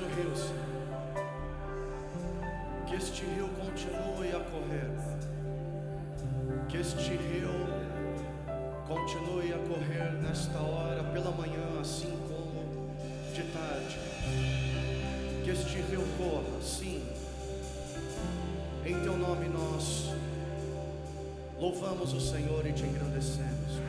O rio, Senhor. Que este rio continue a correr. Que este rio continue a correr nesta hora, pela manhã, assim como de tarde. Que este rio corra, sim. Em teu nome nós louvamos o Senhor e te engrandecemos.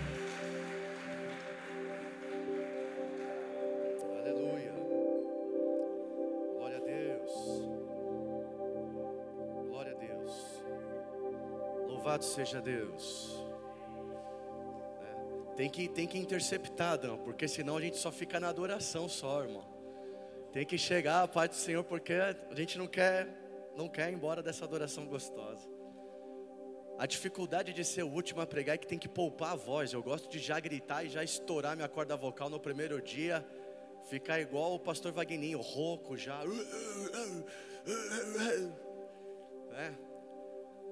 Louvado seja Deus. É, Tem que, tem que interceptar, Adão, porque senão a gente só fica na adoração só, irmão. Tem que chegar a paz do Senhor, porque a gente não quer, não quer ir embora dessa adoração gostosa. A dificuldade de ser o último a pregar é que tem que poupar a voz. Eu gosto de já gritar e já estourar minha corda vocal no primeiro dia, ficar igual o pastor Vagninho, rouco já. É.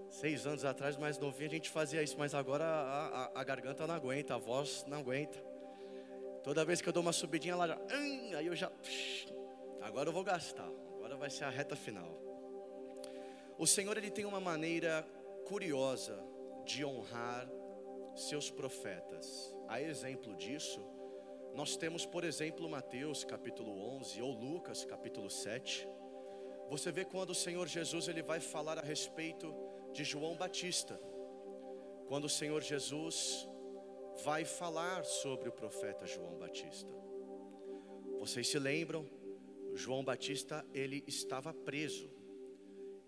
Seis anos atrás, mais novinho, a gente fazia isso, mas agora a, a- a garganta não aguenta, a voz não aguenta. Toda vez que eu dou uma subidinha, ela já. "Hum", aí eu já. Agora eu vou gastar, agora vai ser a reta final. O Senhor ele tem uma maneira curiosa de honrar seus profetas. A exemplo disso, nós temos, por exemplo, Mateus capítulo 11 ou Lucas capítulo 7. Você vê quando o Senhor Jesus ele vai falar a respeito de João Batista. Quando o Senhor Jesus vai falar sobre o profeta João Batista. Vocês se lembram? João Batista ele estava preso.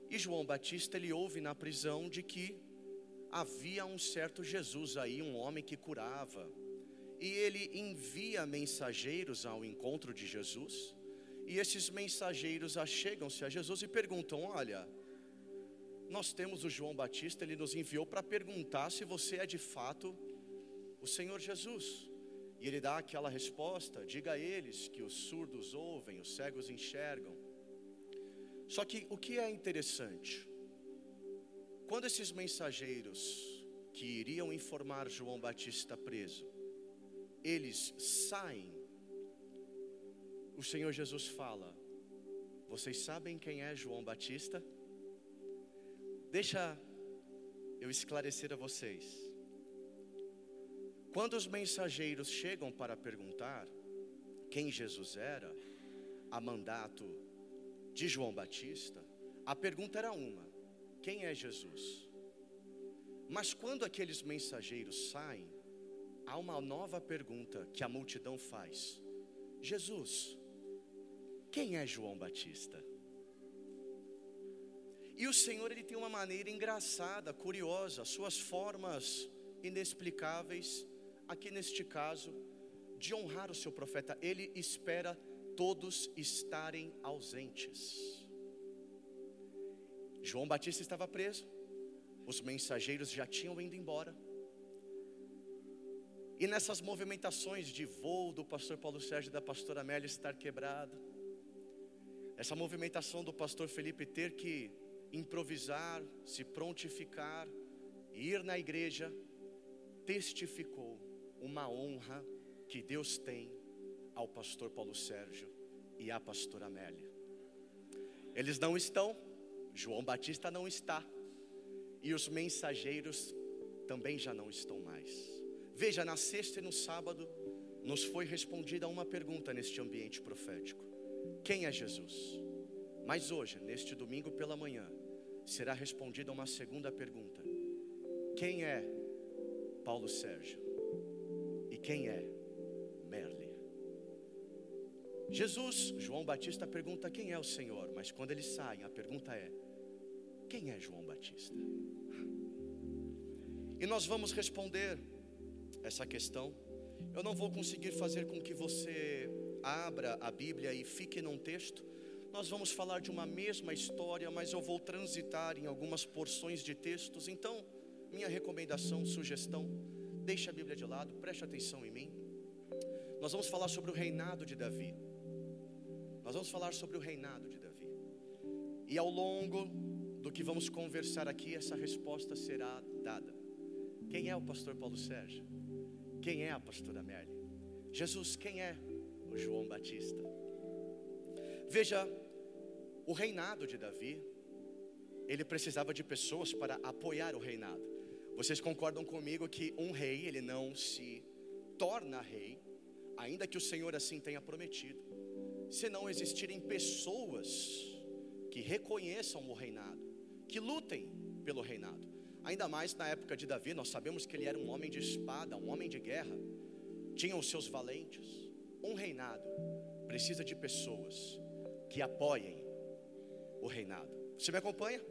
E João Batista ele ouve na prisão de que havia um certo Jesus aí, um homem que curava. E ele envia mensageiros ao encontro de Jesus. E esses mensageiros achegam-se a Jesus e perguntam: Olha, nós temos o João Batista, ele nos enviou para perguntar se você é de fato o Senhor Jesus. E ele dá aquela resposta: Diga a eles que os surdos ouvem, os cegos enxergam. Só que o que é interessante, quando esses mensageiros que iriam informar João Batista preso, eles saem, o Senhor Jesus fala: Vocês sabem quem é João Batista? Deixa eu esclarecer a vocês. Quando os mensageiros chegam para perguntar quem Jesus era, a mandato de João Batista, a pergunta era uma: quem é Jesus? Mas quando aqueles mensageiros saem, há uma nova pergunta que a multidão faz: Jesus, quem é João Batista? E o Senhor ele tem uma maneira engraçada, curiosa, suas formas inexplicáveis, aqui neste caso, de honrar o seu profeta. Ele espera todos estarem ausentes. João Batista estava preso, os mensageiros já tinham ido embora. E nessas movimentações de voo do pastor Paulo Sérgio e da pastora Amélia estar quebrado, essa movimentação do pastor Felipe ter que improvisar, se prontificar, ir na igreja, testificou uma honra que Deus tem ao pastor Paulo Sérgio e à pastora Amélia. Eles não estão, João Batista não está, e os mensageiros também já não estão mais. Veja, na sexta e no sábado, nos foi respondida uma pergunta neste ambiente profético: Quem é Jesus? Mas hoje, neste domingo pela manhã, será respondida uma segunda pergunta: Quem é Paulo Sérgio? E quem é Merle? Jesus, João Batista pergunta quem é o Senhor, mas quando eles saem, a pergunta é: quem é João Batista? E nós vamos responder essa questão. Eu não vou conseguir fazer com que você abra a Bíblia e fique num texto. Nós vamos falar de uma mesma história, mas eu vou transitar em algumas porções de textos. Então, minha recomendação, sugestão, deixe a Bíblia de lado, preste atenção em mim. Nós vamos falar sobre o reinado de Davi. Nós vamos falar sobre o reinado de Davi. E ao longo do que vamos conversar aqui, essa resposta será dada. Quem é o pastor Paulo Sérgio? Quem é a pastora Amélia? Jesus, quem é o João Batista? Veja, o reinado de Davi, ele precisava de pessoas para apoiar o reinado. Vocês concordam comigo que um rei, ele não se torna rei, ainda que o Senhor assim tenha prometido, se não existirem pessoas que reconheçam o reinado, que lutem pelo reinado. Ainda mais na época de Davi, nós sabemos que ele era um homem de espada, um homem de guerra, tinha os seus valentes. Um reinado precisa de pessoas que apoiem o reinado. Você me acompanha?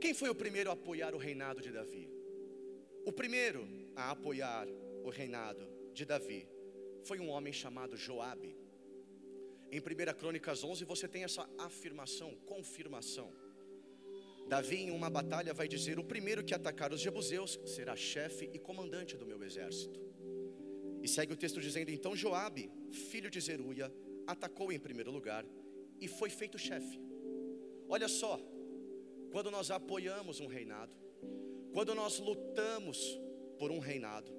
Quem foi o primeiro a apoiar o reinado de Davi? O primeiro a apoiar o reinado de Davi foi um homem chamado Joabe. Em 1 Crônicas 11 você tem essa afirmação, confirmação. Davi em uma batalha vai dizer: "O primeiro que atacar os jebuseus será chefe e comandante do meu exército". E segue o texto dizendo: "Então Joabe, filho de Zeruia, atacou em primeiro lugar e foi feito chefe". Olha só, quando nós apoiamos um reinado, quando nós lutamos por um reinado,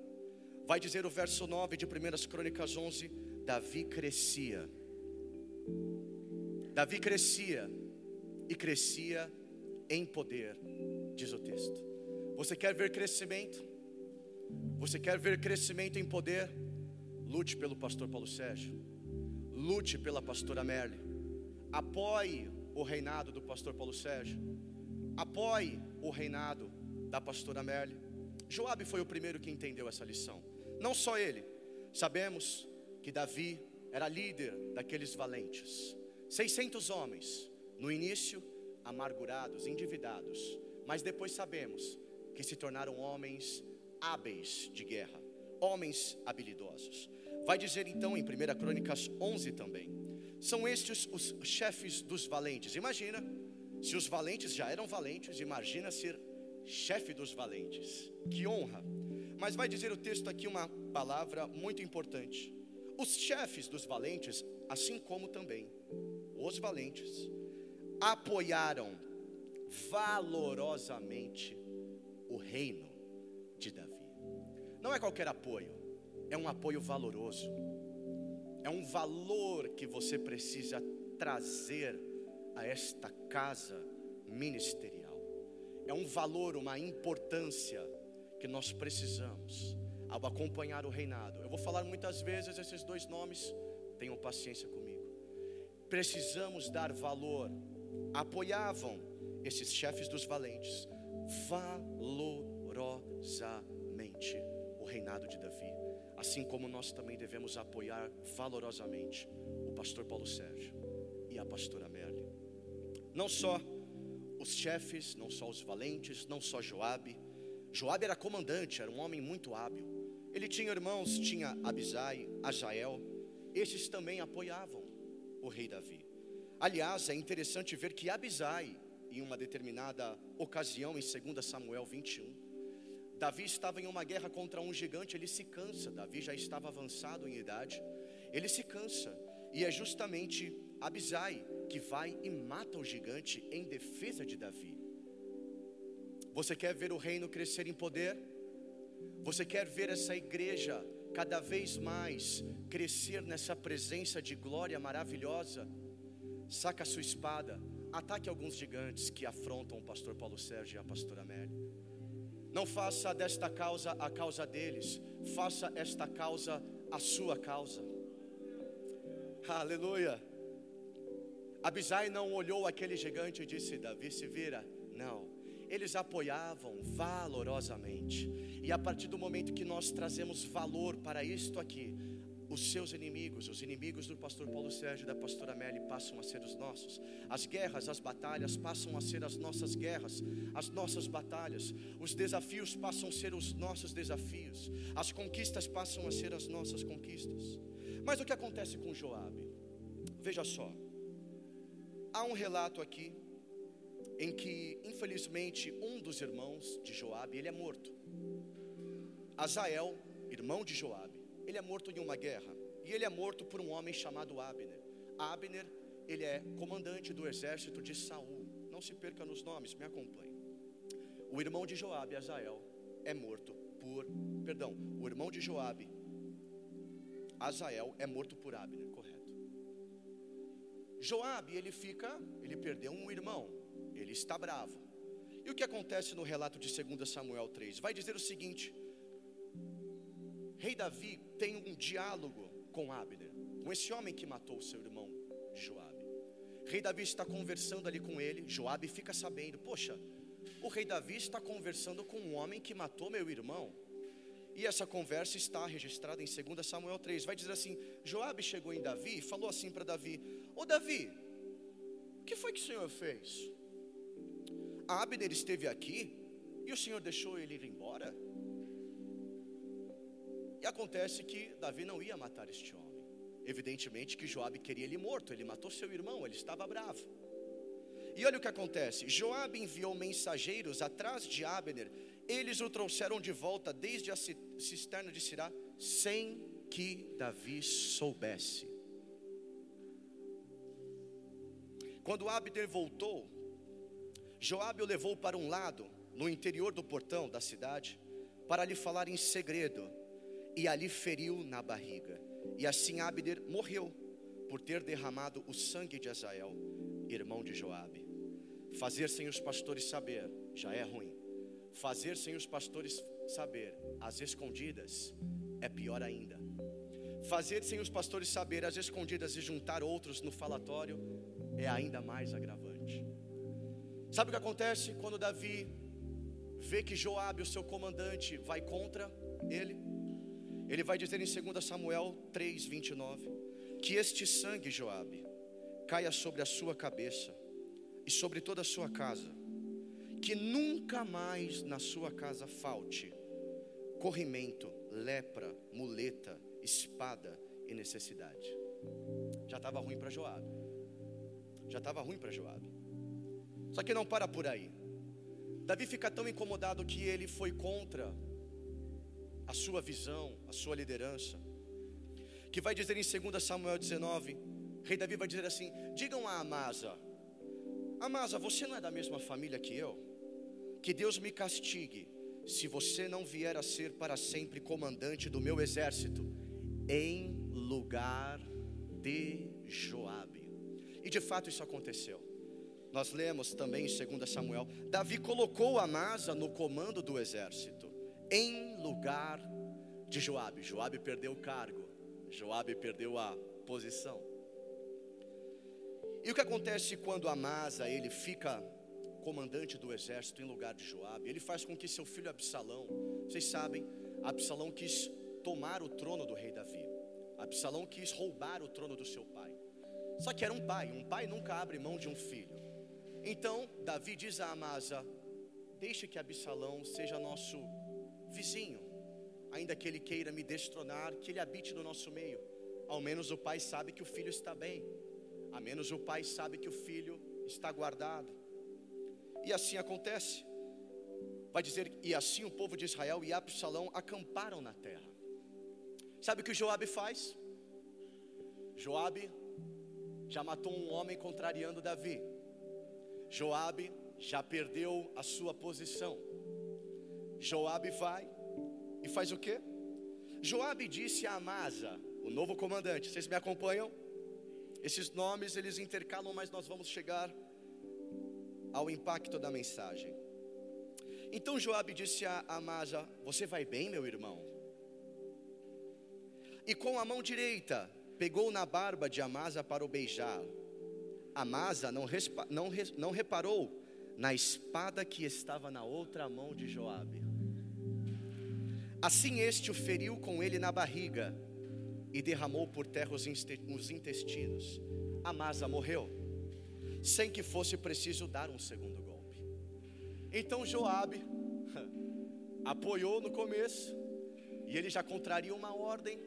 vai dizer o verso 9 de 1 Crônicas 11: Davi crescia Davi crescia e crescia em poder, diz o texto. Você quer ver crescimento? Você quer ver crescimento em poder? Lute pelo pastor Paulo Sérgio. Lute pela pastora Merle. Apoie o reinado do pastor Paulo Sérgio. Apoie o reinado da pastora Merle. Joabe foi o primeiro que entendeu essa lição. Não só ele. Sabemos que Davi era líder daqueles valentes. 600 homens, no início amargurados, endividados, mas depois sabemos que se tornaram homens hábeis de guerra, homens habilidosos. Vai dizer então em 1 Crônicas 11 também. São estes os chefes dos valentes. Imagina, se os valentes já eram valentes, imagina ser chefe dos valentes. Que honra! Mas vai dizer o texto aqui uma palavra muito importante. Os chefes dos valentes, assim como também os valentes, apoiaram valorosamente o reino de Davi. Não é qualquer apoio, é um apoio valoroso, é um valor que você precisa trazer a esta casa ministerial, é um valor, uma importância que nós precisamos ao acompanhar o reinado. Eu vou falar muitas vezes esses dois nomes, tenham paciência comigo precisamos dar valor. Apoiavam esses chefes dos valentes valorosamente o reinado de Davi, assim como nós também devemos apoiar valorosamente o pastor Paulo Sérgio e a pastora Merle. Não só os chefes, não só os valentes, não só Joabe. Joabe era comandante, era um homem muito hábil. Ele tinha irmãos, tinha Abisai, Ajael. Esses também apoiavam o rei Davi. Aliás, é interessante ver que Abisai, em uma determinada ocasião, em 2 Samuel 21, Davi estava em uma guerra contra um gigante, ele se cansa. Davi já estava avançado em idade, ele se cansa, e é justamente Abisai que vai e mata o gigante em defesa de Davi. Você quer ver o reino crescer em poder? Você quer ver essa igreja cada vez mais crescer nessa presença de glória maravilhosa, saca a sua espada, ataque alguns gigantes que afrontam o pastor Paulo Sérgio e a pastora Amélia. Não faça desta causa a causa deles, faça esta causa a sua causa. Aleluia. Abisai não olhou aquele gigante e disse: Davi se vira. Não, eles apoiavam valorosamente. E a partir do momento que nós trazemos valor para isto aqui, os seus inimigos, os inimigos do pastor Paulo Sérgio e da pastora Melly passam a ser os nossos. As guerras, as batalhas passam a ser as nossas guerras, as nossas batalhas. Os desafios passam a ser os nossos desafios. As conquistas passam a ser as nossas conquistas. Mas o que acontece com Joabe? Veja só. Há um relato aqui em que, infelizmente, um dos irmãos de Joabe, ele é morto. Azael, irmão de Joabe, ele é morto em uma guerra. E ele é morto por um homem chamado Abner. Abner, ele é comandante do exército de Saul. Não se perca nos nomes, me acompanhe. O irmão de Joabe, Azael, é morto por, perdão, o irmão de Joabe, Azael, é morto por Abner, correto. Joabe, ele fica, ele perdeu um irmão, ele está bravo. E o que acontece no relato de 2 Samuel 3? Vai dizer o seguinte: Rei Davi tem um diálogo com Abner, com esse homem que matou o seu irmão Joabe. Rei Davi está conversando ali com ele, Joabe fica sabendo, poxa, o rei Davi está conversando com um homem que matou meu irmão. E essa conversa está registrada em 2 Samuel 3. Vai dizer assim: Joabe chegou em Davi e falou assim para Davi: Ô Davi, o que foi que o Senhor fez? Abner esteve aqui e o Senhor deixou ele ir embora? E acontece que Davi não ia matar este homem. Evidentemente que Joabe queria ele morto, ele matou seu irmão, ele estava bravo. E olha o que acontece: Joabe enviou mensageiros atrás de Abner, eles o trouxeram de volta desde a cisterna de Sirá, sem que Davi soubesse. Quando Abner voltou, Joabe o levou para um lado, no interior do portão da cidade, para lhe falar em segredo, e ali feriu na barriga. E assim Abner morreu, por ter derramado o sangue de Azael, irmão de Joabe. Fazer sem os pastores saber já é ruim. Fazer sem os pastores saber, às escondidas, é pior ainda. Fazer sem os pastores saber, às escondidas, e juntar outros no falatório, é ainda mais agravante. Sabe o que acontece quando Davi vê que Joabe, o seu comandante, vai contra ele? Ele vai dizer em 2 Samuel 3:29 que este sangue, Joabe, caia sobre a sua cabeça e sobre toda a sua casa, que nunca mais na sua casa falte corrimento, lepra, muleta, espada e necessidade. Já estava ruim para Joabe. Já estava ruim para Joabe. Só que não para por aí. Davi fica tão incomodado que ele foi contra a sua visão, a sua liderança, que vai dizer em 2 Samuel 19, rei Davi vai dizer assim: digam a Amasa, Amasa, você não é da mesma família que eu? Que Deus me castigue se você não vier a ser para sempre comandante do meu exército, em lugar de Joabe. E de fato isso aconteceu. Nós lemos também em 2 Samuel, Davi colocou Amasa no comando do exército, em lugar de Joabe. Joabe perdeu o cargo, Joabe perdeu a posição. E o que acontece quando Amasa ele fica comandante do exército em lugar de Joabe? Ele faz com que seu filho Absalão, vocês sabem, Absalão quis tomar o trono do rei Davi. Absalão quis roubar o trono do seu pai. Só que era um pai, um pai nunca abre mão de um filho. Então Davi diz a Amasa: Deixe que Absalão seja nosso vizinho, ainda que ele queira me destronar, que ele habite no nosso meio. Ao menos o pai sabe que o filho está bem a menos o pai sabe que o filho está guardado. E assim acontece. Vai dizer, e assim o povo de Israel e Absalão acamparam na terra. Sabe o que Joabe faz? Joabe já matou um homem contrariando Davi. Joabe já perdeu a sua posição. Joabe vai e faz o quê? Joabe disse a Amasa, o novo comandante, vocês me acompanham? Esses nomes eles intercalam, mas nós vamos chegar ao impacto da mensagem. Então Joabe disse a Amasa: Você vai bem, meu irmão? E com a mão direita pegou na barba de Amasa para o beijar. Amasa não, não, não reparou na espada que estava na outra mão de Joabe. Assim este o feriu com ele na barriga e derramou por terra os intestinos. Amasa morreu, sem que fosse preciso dar um segundo golpe. Então Joabe apoiou no começo, e ele já contraria uma ordem.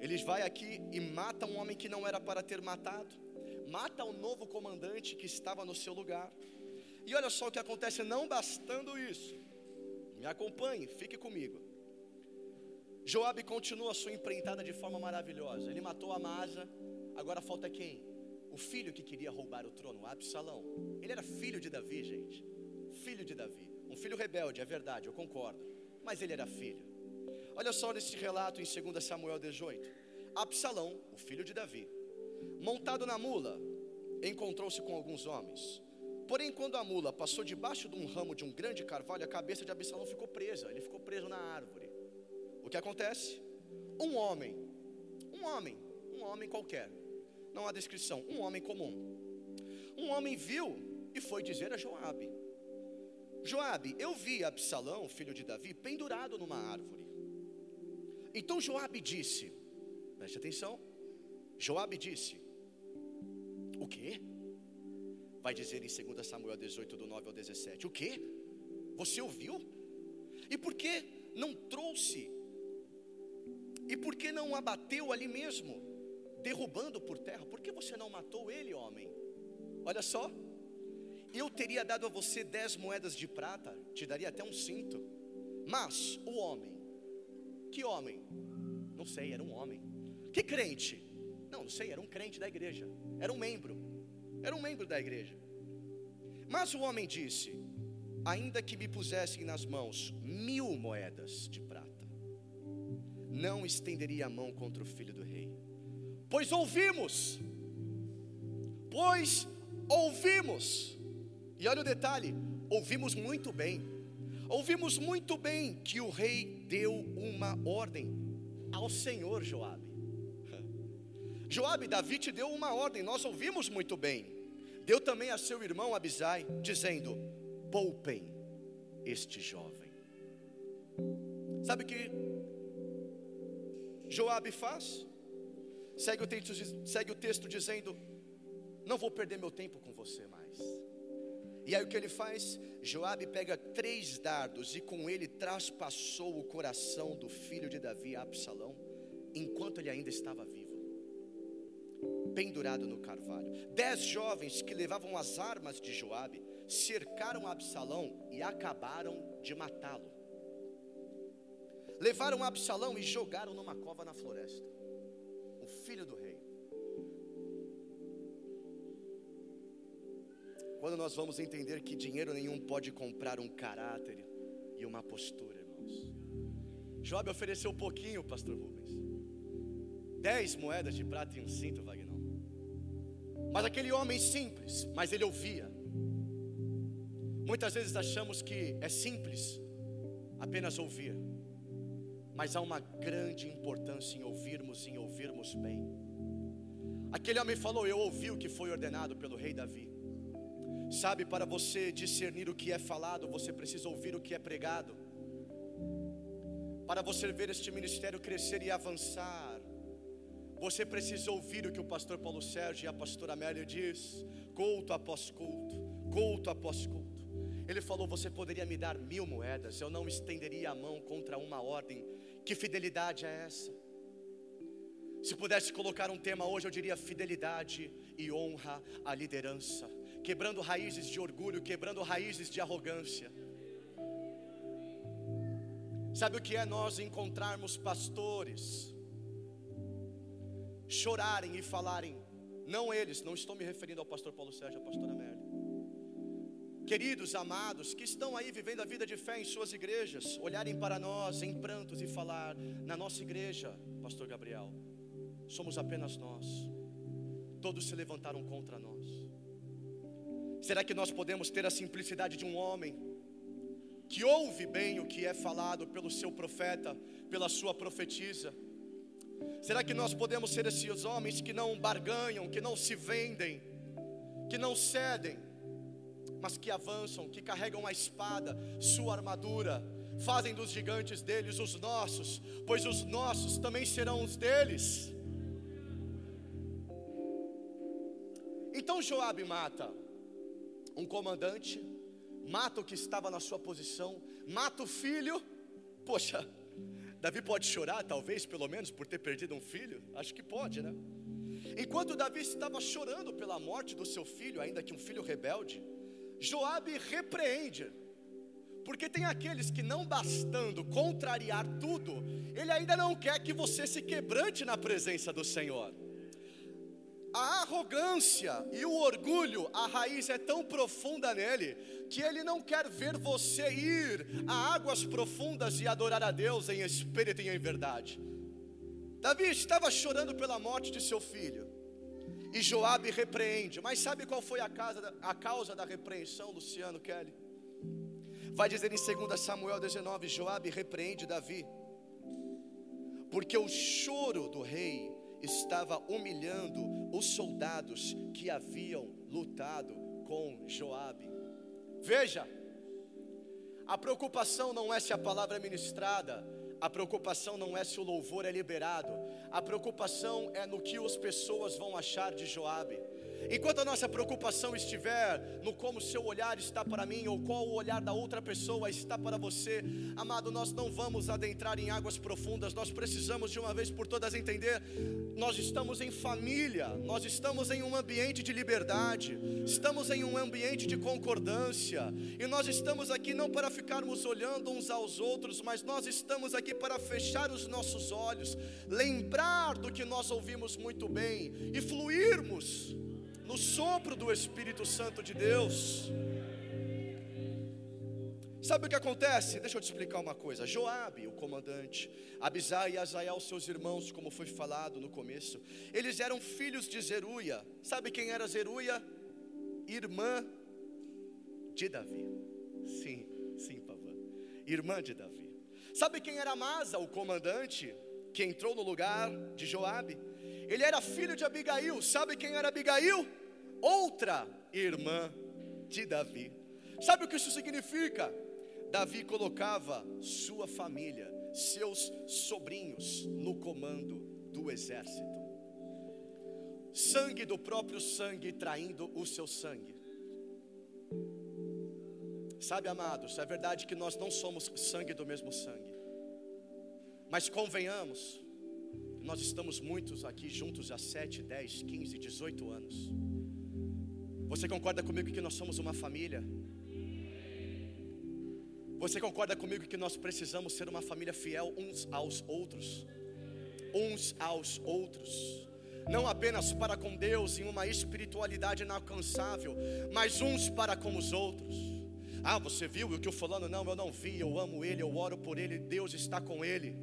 Eles vai aqui e mata um homem que não era para ter matado, mata o novo comandante que estava no seu lugar. E olha só o que acontece, não bastando isso. Me acompanhe, fique comigo. Joabe continua a sua empreitada de forma maravilhosa. Ele matou Amasa. Agora falta quem? O filho que queria roubar o trono, Absalão. Ele era filho de Davi, gente. Filho de Davi. Um filho rebelde, é verdade, eu concordo. Mas ele era filho. Olha só nesse relato em 2 Samuel 18. Absalão, o filho de Davi, montado na mula, encontrou-se com alguns homens. Porém, quando a mula passou debaixo de um ramo de um grande carvalho, a cabeça de Absalão ficou presa, ele ficou preso na árvore. O que acontece? Um homem, um homem, um homem qualquer, não há descrição, um homem comum. Um homem viu e foi dizer a Joabe: Joabe, eu vi Absalão, filho de Davi, pendurado numa árvore. Então Joabe disse: Preste atenção. Joabe disse: O quê? Vai dizer em 2 Samuel 18, do 9 ao 17: O quê? Você ouviu? E por que não trouxe? E por que não abateu ali mesmo, derrubando por terra? Por que você não matou ele, homem? Olha só, eu teria dado a você dez moedas de prata, te daria até um cinto. Mas o homem, que homem? Não sei, era um homem. Que crente? Não, não sei, era um crente da igreja. Era um membro. Era um membro da igreja. Mas o homem disse: Ainda que me pusessem nas mãos mil moedas de prata, não estenderia a mão contra o filho do rei. Pois ouvimos, pois ouvimos e olha o detalhe: ouvimos muito bem, ouvimos muito bem que o rei deu uma ordem ao Senhor Joabe. Joabe, Davi te deu uma ordem, nós ouvimos muito bem. Deu também a seu irmão Abisai, dizendo: poupem este jovem. Sabe que Joabe faz? Segue o, texto, segue o texto dizendo: Não vou perder meu tempo com você mais. E aí o que ele faz? Joabe pega três dardos e com ele traspassou o coração do filho de Davi, Absalão, enquanto ele ainda estava vivo, pendurado no carvalho. Dez jovens que levavam as armas de Joabe cercaram Absalão e acabaram de matá-lo. Levaram Absalão e jogaram numa cova na floresta. O filho do rei. Quando nós vamos entender que dinheiro nenhum pode comprar um caráter e uma postura, irmãos. Job ofereceu pouquinho, pastor Rubens. Dez moedas de prata e um cinto, Wagner. Mas aquele homem simples, mas ele ouvia. Muitas vezes achamos que é simples apenas ouvir. Mas há uma grande importância em ouvirmos e em ouvirmos bem. Aquele homem falou: Eu ouvi o que foi ordenado pelo rei Davi. Sabe, para você discernir o que é falado, você precisa ouvir o que é pregado. Para você ver este ministério crescer e avançar, você precisa ouvir o que o pastor Paulo Sérgio e a pastora Amélia diz, culto após culto, culto após culto. Ele falou: Você poderia me dar mil moedas, eu não estenderia a mão contra uma ordem. Que fidelidade é essa? Se pudesse colocar um tema hoje, eu diria fidelidade e honra à liderança quebrando raízes de orgulho, quebrando raízes de arrogância. Sabe o que é nós encontrarmos pastores chorarem e falarem, não eles, não estou me referindo ao pastor Paulo Sérgio, à pastora Amélia. Queridos, amados, que estão aí vivendo a vida de fé em suas igrejas, olharem para nós em prantos e falar: na nossa igreja, Pastor Gabriel, somos apenas nós, todos se levantaram contra nós. Será que nós podemos ter a simplicidade de um homem que ouve bem o que é falado pelo seu profeta, pela sua profetisa? Será que nós podemos ser esses homens que não barganham, que não se vendem, que não cedem, mas que avançam, que carregam a espada, sua armadura, fazem dos gigantes deles os nossos, pois os nossos também serão os deles? Então Joabe mata um comandante, mata o que estava na sua posição, mata o filho. Poxa, Davi pode chorar, talvez, pelo menos, por ter perdido um filho? Acho que pode, né? Enquanto Davi estava chorando pela morte do seu filho, ainda que um filho rebelde, Joabe repreende, porque tem aqueles que não bastando contrariar tudo, ele ainda não quer que você se quebrante na presença do Senhor a arrogância e o orgulho, a raiz é tão profunda nele, que ele não quer ver você ir a águas profundas e adorar a Deus em espírito e em verdade. Davi estava chorando pela morte de seu filho, E Joabe repreende. Mas sabe qual foi a, casa, a causa da repreensão, Luciano Kelly? Vai dizer em 2 Samuel 19: Joabe repreende Davi, porque o choro do rei estava humilhando os soldados que haviam lutado com Joabe. Veja, a preocupação não é se a palavra é ministrada, a preocupação não é se o louvor é liberado, a preocupação é no que as pessoas vão achar de Joabe. Enquanto a nossa preocupação estiver no como o seu olhar está para mim ou qual o olhar da outra pessoa está para você, amado, nós não vamos adentrar em águas profundas, nós precisamos de uma vez por todas entender: nós estamos em família, nós estamos em um ambiente de liberdade, estamos em um ambiente de concordância, e nós estamos aqui não para ficarmos olhando uns aos outros, mas nós estamos aqui para fechar os nossos olhos, lembrar do que nós ouvimos muito bem e fluirmos no sopro do Espírito Santo de Deus. Sabe o que acontece? Deixa eu te explicar uma coisa. Joabe, o comandante, Abisai e Azael, seus irmãos, como foi falado no começo, eles eram filhos de Zeruia. Sabe quem era Zeruia? Irmã de Davi. Sim, sim, Pavã. Irmã de Davi. Sabe quem era Masa, o comandante, que entrou no lugar de Joabe? Ele era filho de Abigail. Sabe quem era Abigail? Outra irmã de Davi. Sabe o que isso significa? Davi colocava sua família, seus sobrinhos, no comando do exército. Sangue do próprio sangue traindo o seu sangue. Sabe, amados, é verdade que nós não somos sangue do mesmo sangue. Mas convenhamos, nós estamos muitos aqui juntos há 7, 10, 15, 18 anos. Você concorda comigo que nós somos uma família? Você concorda comigo que nós precisamos ser uma família fiel uns aos outros? Uns aos outros. Não apenas para com Deus em uma espiritualidade inalcançável, mas uns para com os outros. Ah, você viu o que o fulano? Não, eu não vi, eu amo ele, eu oro por ele, Deus está com ele.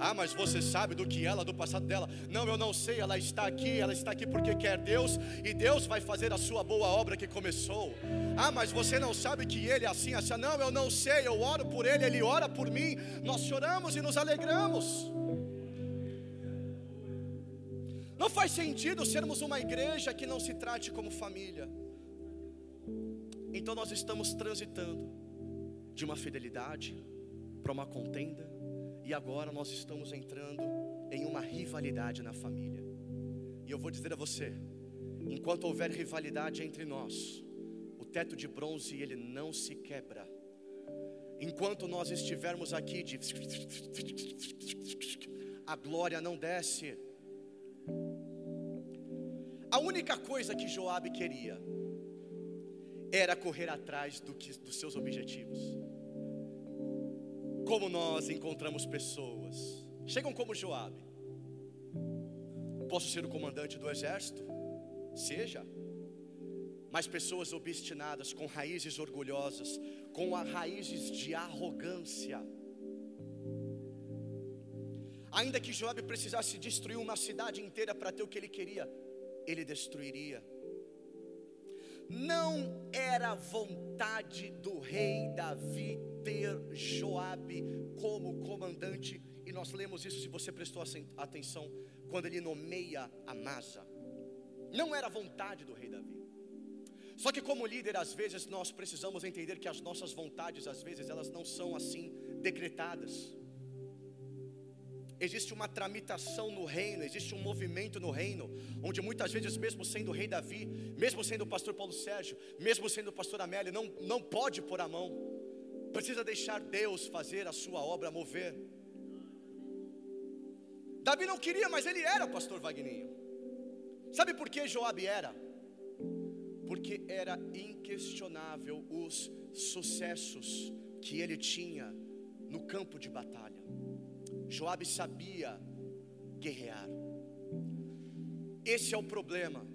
Ah, mas você sabe do que ela, do passado dela. Não, eu não sei, ela está aqui, ela está aqui porque quer Deus e Deus vai fazer a sua boa obra que começou. Ah, mas você não sabe que ele é assim, assim. Não, eu não sei, eu oro por ele, ele ora por mim. Nós choramos e nos alegramos. Não faz sentido sermos uma igreja que não se trate como família. Então nós estamos transitando de uma fidelidade para uma contenda e agora nós estamos entrando em uma rivalidade na família. E eu vou dizer a você, enquanto houver rivalidade entre nós, o teto de bronze ele não se quebra. Enquanto nós estivermos aqui de a glória não desce. A única coisa que Joabe queria era correr atrás do que, dos seus objetivos como nós encontramos pessoas, chegam como Joabe. Posso ser o comandante do exército? Seja. Mas pessoas obstinadas, com raízes orgulhosas, com raízes de arrogância. Ainda que Joabe precisasse destruir uma cidade inteira para ter o que ele queria, ele destruiria. Não era vontade do rei Davi ter Joabe como comandante, e nós lemos isso se você prestou atenção, quando ele nomeia Amasa. Não era vontade do rei Davi. Só que como líder, às vezes nós precisamos entender que as nossas vontades, às vezes, elas não são assim decretadas. Existe uma tramitação no reino, existe um movimento no reino, onde muitas vezes, mesmo sendo o rei Davi, mesmo sendo o pastor Paulo Sérgio, mesmo sendo o pastor Amélia, não, não pode pôr a mão, precisa deixar Deus fazer a sua obra mover. Davi não queria, mas ele era pastor Vagninho. Sabe por que Joabe era? Porque era inquestionável os sucessos que ele tinha no campo de batalha. Joabe sabia guerrear. Esse é o problema.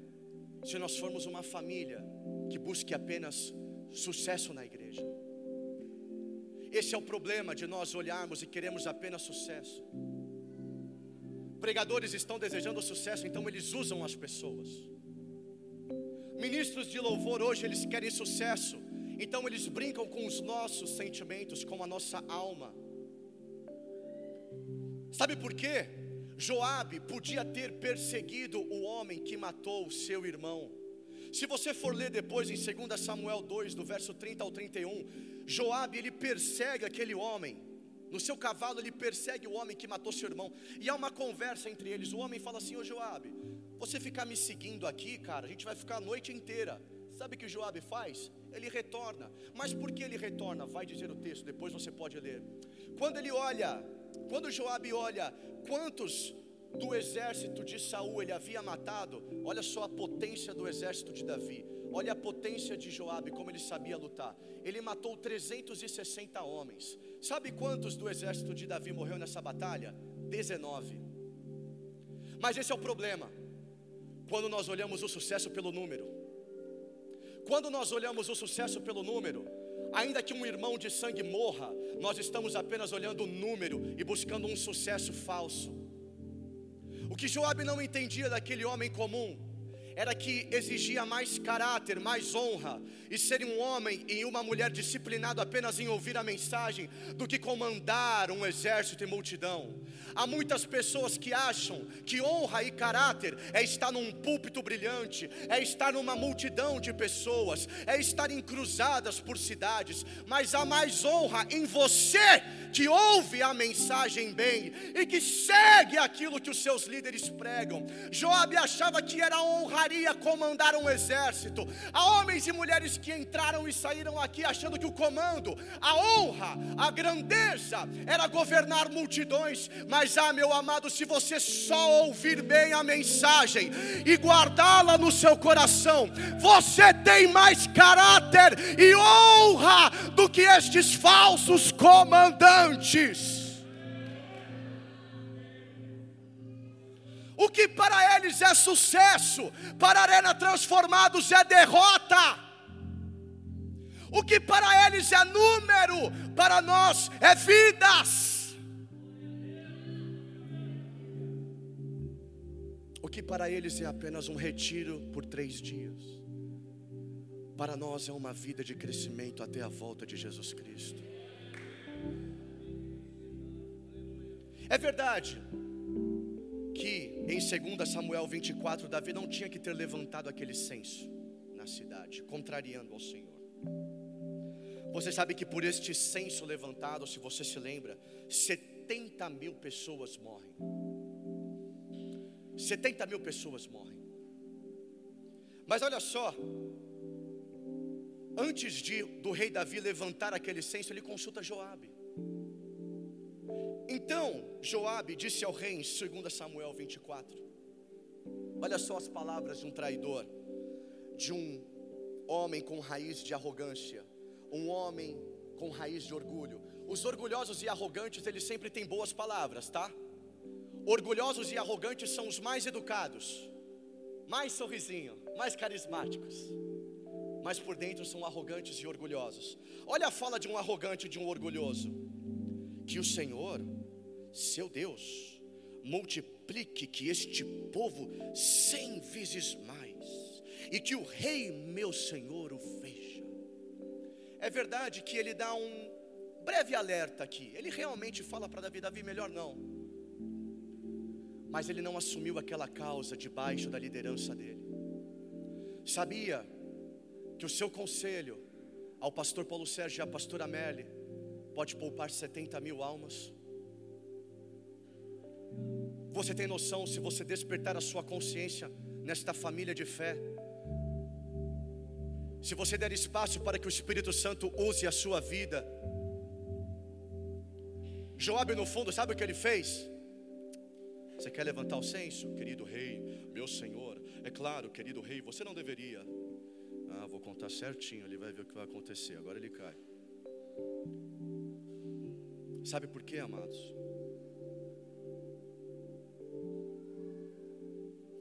Se nós formos uma família que busque apenas sucesso na igreja. Esse é o problema de nós olharmos e queremos apenas sucesso. Pregadores estão desejando sucesso, então eles usam as pessoas. Ministros de louvor hoje, eles querem sucesso. Então eles brincam com os nossos sentimentos, com a nossa alma. Sabe por quê? Joabe podia ter perseguido o homem que matou seu irmão. Se você for ler depois em 2 Samuel 2, do verso 30 ao 31, Joabe ele persegue aquele homem. No seu cavalo ele persegue o homem que matou seu irmão. E há uma conversa entre eles. O homem fala assim: "Ô Joabe, você ficar me seguindo aqui, cara, a gente vai ficar a noite inteira. Sabe o que Joabe faz? Ele retorna. Mas por que ele retorna? Vai dizer o texto, depois você pode ler. Quando ele olha, quando Joabe olha quantos do exército de Saul ele havia matado, olha só a potência do exército de Davi. Olha a potência de Joabe, como ele sabia lutar. Ele matou 360 homens. Sabe quantos do exército de Davi morreu nessa batalha? 19. Mas esse é o problema. Quando nós olhamos o sucesso pelo número. Quando nós olhamos o sucesso pelo número, ainda que um irmão de sangue morra, nós estamos apenas olhando o número e buscando um sucesso falso. O que Joabe não entendia daquele homem comum era que exigia mais caráter, mais honra, e ser um homem e uma mulher disciplinado apenas em ouvir a mensagem, do que comandar um exército e multidão. Há muitas pessoas que acham que honra e caráter é estar num púlpito brilhante, é estar numa multidão de pessoas, é estar em cruzadas por cidades, mas há mais honra em você que ouve a mensagem bem e que segue aquilo que os seus líderes pregam. Joabe achava que era honraria comandar um exército. Há homens e mulheres que entraram e saíram aqui achando que o comando, a honra, a grandeza era governar multidões, mas ah, meu amado, se você só ouvir bem a mensagem e guardá-la no seu coração, você tem mais caráter e honra do que estes falsos comandantes. O que para eles é sucesso, para Arena Transformados é derrota. O que para eles é número, para nós é vidas. O que para eles é apenas um retiro por três dias, para nós é uma vida de crescimento até a volta de Jesus Cristo. É verdade que em 2 Samuel 24, Davi não tinha que ter levantado aquele censo na cidade, contrariando ao Senhor. Você sabe que por este censo levantado, se você se lembra, 70 mil pessoas morrem. 70 mil pessoas morrem. Mas olha só, antes de do rei Davi levantar aquele censo, ele consulta Joabe. Então, Joabe disse ao rei em 2 Samuel 24: Olha só as palavras de um traidor, de um homem com raiz de arrogância um homem com raiz de orgulho. Os orgulhosos e arrogantes, eles sempre têm boas palavras, tá? Orgulhosos e arrogantes são os mais educados, mais sorrisinho, mais carismáticos. Mas por dentro são arrogantes e orgulhosos. Olha a fala de um arrogante e de um orgulhoso. Que o Senhor, seu Deus, multiplique que este povo cem vezes mais, e que o rei meu Senhor o veja é verdade que ele dá um breve alerta aqui. Ele realmente fala para Davi: Davi, melhor não. Mas ele não assumiu aquela causa debaixo da liderança dele. Sabia que o seu conselho ao pastor Paulo Sérgio e à pastora Amélie pode poupar 70 mil almas? Você tem noção, se você despertar a sua consciência nesta família de fé, se você der espaço para que o Espírito Santo use a sua vida. Joabe no fundo, sabe o que ele fez? Você quer levantar o censo, querido rei, meu senhor? É claro, querido rei, você não deveria. Ah, vou contar certinho, ele vai ver o que vai acontecer. Agora ele cai. Sabe por quê, amados?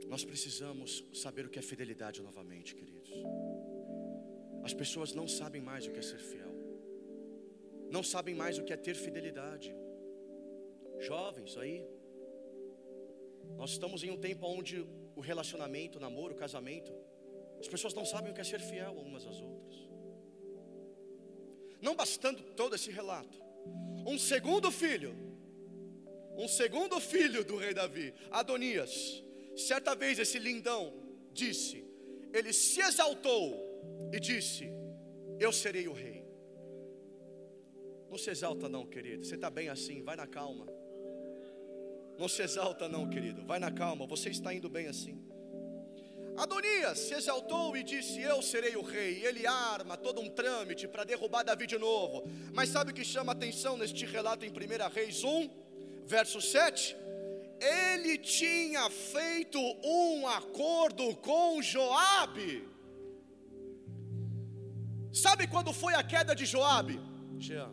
Nós precisamos saber o que é fidelidade novamente, queridos. As pessoas não sabem mais o que é ser fiel, não sabem mais o que é ter fidelidade. Jovens aí, nós estamos em um tempo onde o relacionamento, o namoro, o casamento As pessoas não sabem o que é ser fiel umas às outras. Não bastando todo esse relato, um segundo filho, um segundo filho do rei Davi, Adonias, certa vez esse lindão disse: ele se exaltou e disse: Eu serei o rei. Não se exalta, não, querido. Você está bem assim, vai na calma. Não se exalta, não, querido. Vai na calma, você está indo bem assim. Adonias se exaltou e disse: Eu serei o rei. Ele arma todo um trâmite para derrubar Davi de novo. Mas sabe o que chama atenção neste relato em 1 Reis 1, verso 7? ele tinha feito um acordo com Joabe. Sabe quando foi a queda de Joabe? Jean,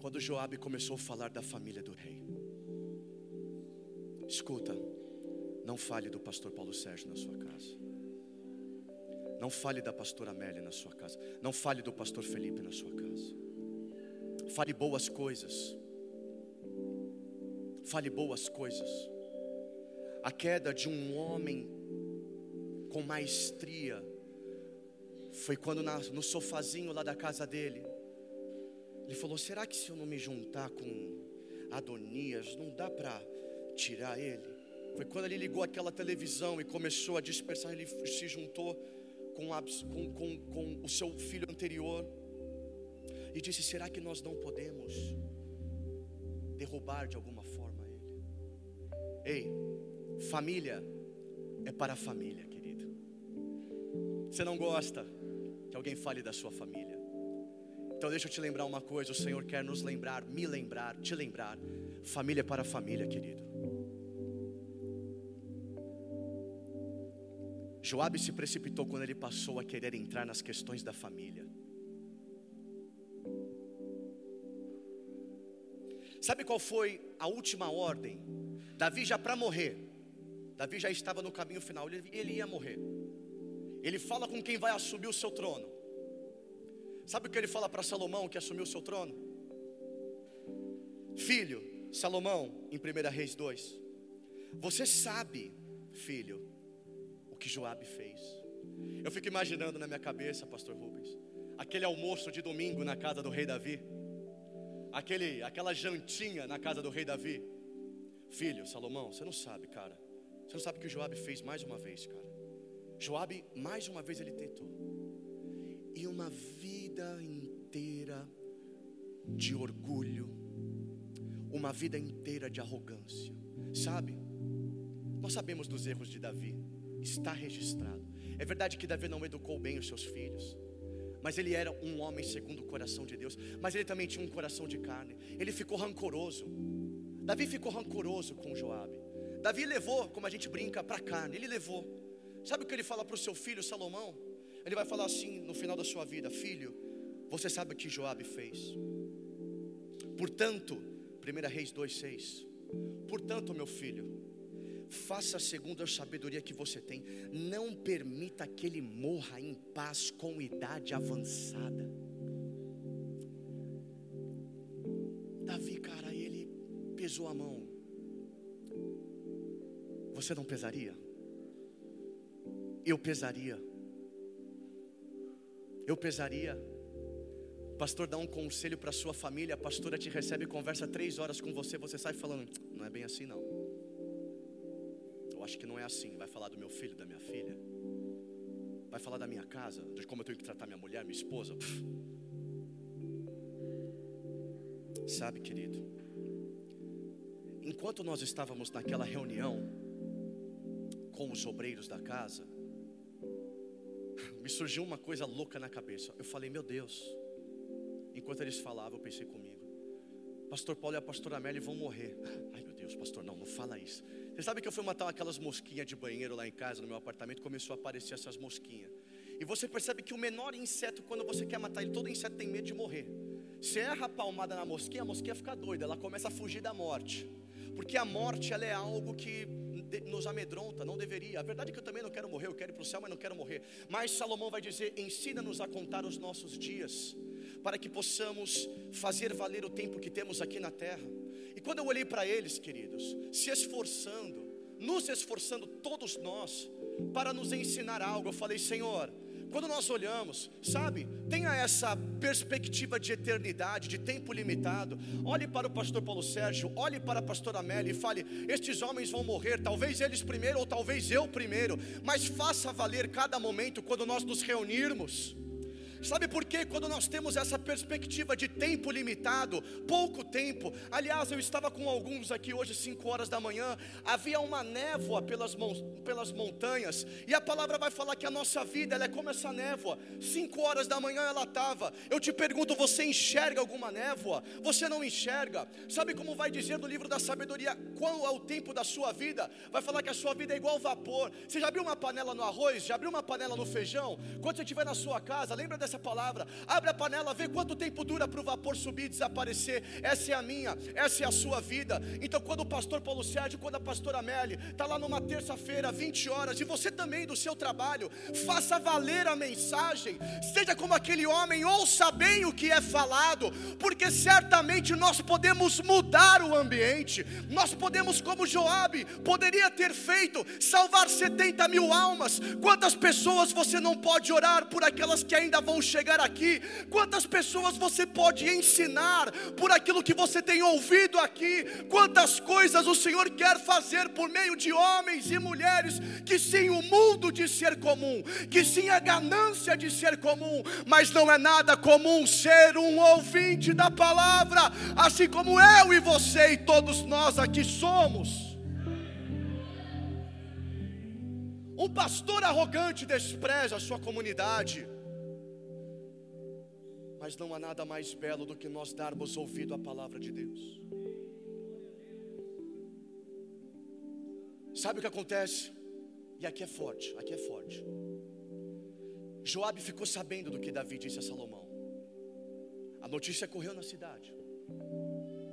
quando Joabe começou a falar da família do rei. Escuta, não fale do pastor Paulo Sérgio na sua casa. Não fale da pastora Amélia na sua casa. Não fale do pastor Felipe na sua casa. Fale boas coisas fale boas coisas. A queda de um homem com maestria foi quando na, no sofazinho lá da casa dele, ele falou: será que se eu não me juntar com Adonias, não dá para tirar ele? Foi quando ele ligou aquela televisão e começou a dispersar, ele se juntou com, com, com, com o seu filho anterior e disse: será que nós não podemos derrubar de alguma forma? Ei, família é para a família, querido. Você não gosta que alguém fale da sua família. Então deixa eu te lembrar uma coisa, o Senhor quer nos lembrar, me lembrar, te lembrar. Família é para a família, querido. Joabe se precipitou quando ele passou a querer entrar nas questões da família. Sabe qual foi a última ordem Davi já para morrer, Davi já estava no caminho final, ele, ele ia morrer. Ele fala com quem vai assumir o seu trono. Sabe o que ele fala para Salomão que assumiu o seu trono? Filho, Salomão, em 1 Reis 2. Você sabe, filho, que Joabe fez. Eu fico imaginando na minha cabeça, pastor Rubens, aquele almoço de domingo na casa do rei Davi. Aquele, aquela jantinha na casa do rei Davi Filho, Salomão, você não sabe, cara. Você não sabe o que Joabe fez mais uma vez, cara. Joabe, mais uma vez ele tentou. E uma vida inteira de orgulho, uma vida inteira de arrogância. Sabe? Nós sabemos dos erros de Davi, está registrado. É verdade que Davi não educou bem os seus filhos, mas ele era um homem segundo o coração de Deus, mas ele também tinha um coração de carne. Ele ficou rancoroso. Davi ficou rancoroso com Joabe. Davi levou, como a gente brinca, para a carne. Ele levou. Sabe o que ele fala para o seu filho Salomão? Ele vai falar assim no final da sua vida: Filho, você sabe o que Joabe fez. Portanto, 1 Reis 2,6. Portanto, meu filho, faça segundo a sabedoria que você tem. Não permita que ele morra em paz com idade avançada. Davi, cara pesou a mão, você não pesaria? Eu pesaria. Eu pesaria. Pastor dá um conselho para sua família, a pastora te recebe conversa três horas com você, você sai falando, não é bem assim não. Eu acho que não é assim. Vai falar do meu filho, da minha filha. Vai falar da minha casa, de como eu tenho que tratar minha mulher, minha esposa. Sabe, querido? enquanto nós estávamos naquela reunião com os obreiros da casa, me surgiu uma coisa louca na cabeça. Eu falei, meu Deus. Enquanto eles falavam, eu pensei comigo: Pastor Paulo e a pastora Amélia vão morrer. Ai meu Deus, pastor, não, não fala isso. Você sabe que eu fui matar aquelas mosquinhas de banheiro lá em casa, no meu apartamento, começou a aparecer essas mosquinhas. E você percebe que o menor inseto, quando você quer matar ele, todo inseto tem medo de morrer. Se erra a palmada na mosquinha, a mosquinha fica doida, ela começa a fugir da morte porque a morte ela é algo que nos amedronta, não deveria. A verdade é que eu também não quero morrer, eu quero ir para o céu, mas não quero morrer. Mas Salomão vai dizer: ensina-nos a contar os nossos dias, para que possamos fazer valer o tempo que temos aqui na terra. E quando eu olhei para eles, queridos, se esforçando nos esforçando, todos nós, para nos ensinar algo. Eu falei, Senhor, quando nós olhamos, sabe, tenha essa perspectiva de eternidade, de tempo limitado. Olhe para o pastor Paulo Sérgio, olhe para a pastora Amélia e fale: estes homens vão morrer, talvez eles primeiro ou talvez eu primeiro, mas faça valer cada momento quando nós nos reunirmos. Sabe por quê? Quando nós temos essa perspectiva de tempo limitado, pouco tempo. Aliás, eu estava com alguns aqui hoje, 5 horas da manhã. Havia uma névoa pelas, pelas montanhas. E a palavra vai falar que a nossa vida é como essa névoa. 5 horas da manhã ela estava. Eu te pergunto: você enxerga alguma névoa? Você não enxerga? Sabe como vai dizer no livro da sabedoria qual é o tempo da sua vida? Vai falar que a sua vida é igual vapor. Você já abriu uma panela no arroz? Já abriu uma panela no feijão? Quando você estiver na sua casa, lembra dessa essa palavra. Abre a panela, vê quanto tempo dura para o vapor subir e desaparecer. Essa é a minha, essa é a sua vida. Então, quando o pastor Paulo Sérgio, quando a pastora Amélie está lá numa terça-feira, 20 horas, e você também do seu trabalho, faça valer a mensagem. Seja como aquele homem, ouça bem o que é falado, porque certamente nós podemos mudar o ambiente. Nós podemos, como Joabe, poderia ter feito, salvar 70 mil almas. Quantas pessoas você não pode orar por aquelas que ainda vão chegar aqui? Quantas pessoas você pode ensinar por aquilo que você tem ouvido aqui? Quantas coisas o Senhor quer fazer por meio de homens e mulheres que sim o mundo de ser comum, que sim a ganância de ser comum, mas não é nada comum ser um ouvinte da palavra, assim como eu e você e todos nós aqui somos. Um pastor arrogante despreza a sua comunidade. Mas não há nada mais belo do que nós darmos ouvido à palavra de Deus. Sabe o que acontece? E aqui é forte, aqui é forte. Joabe ficou sabendo do que Davi disse a Salomão. A notícia correu na cidade.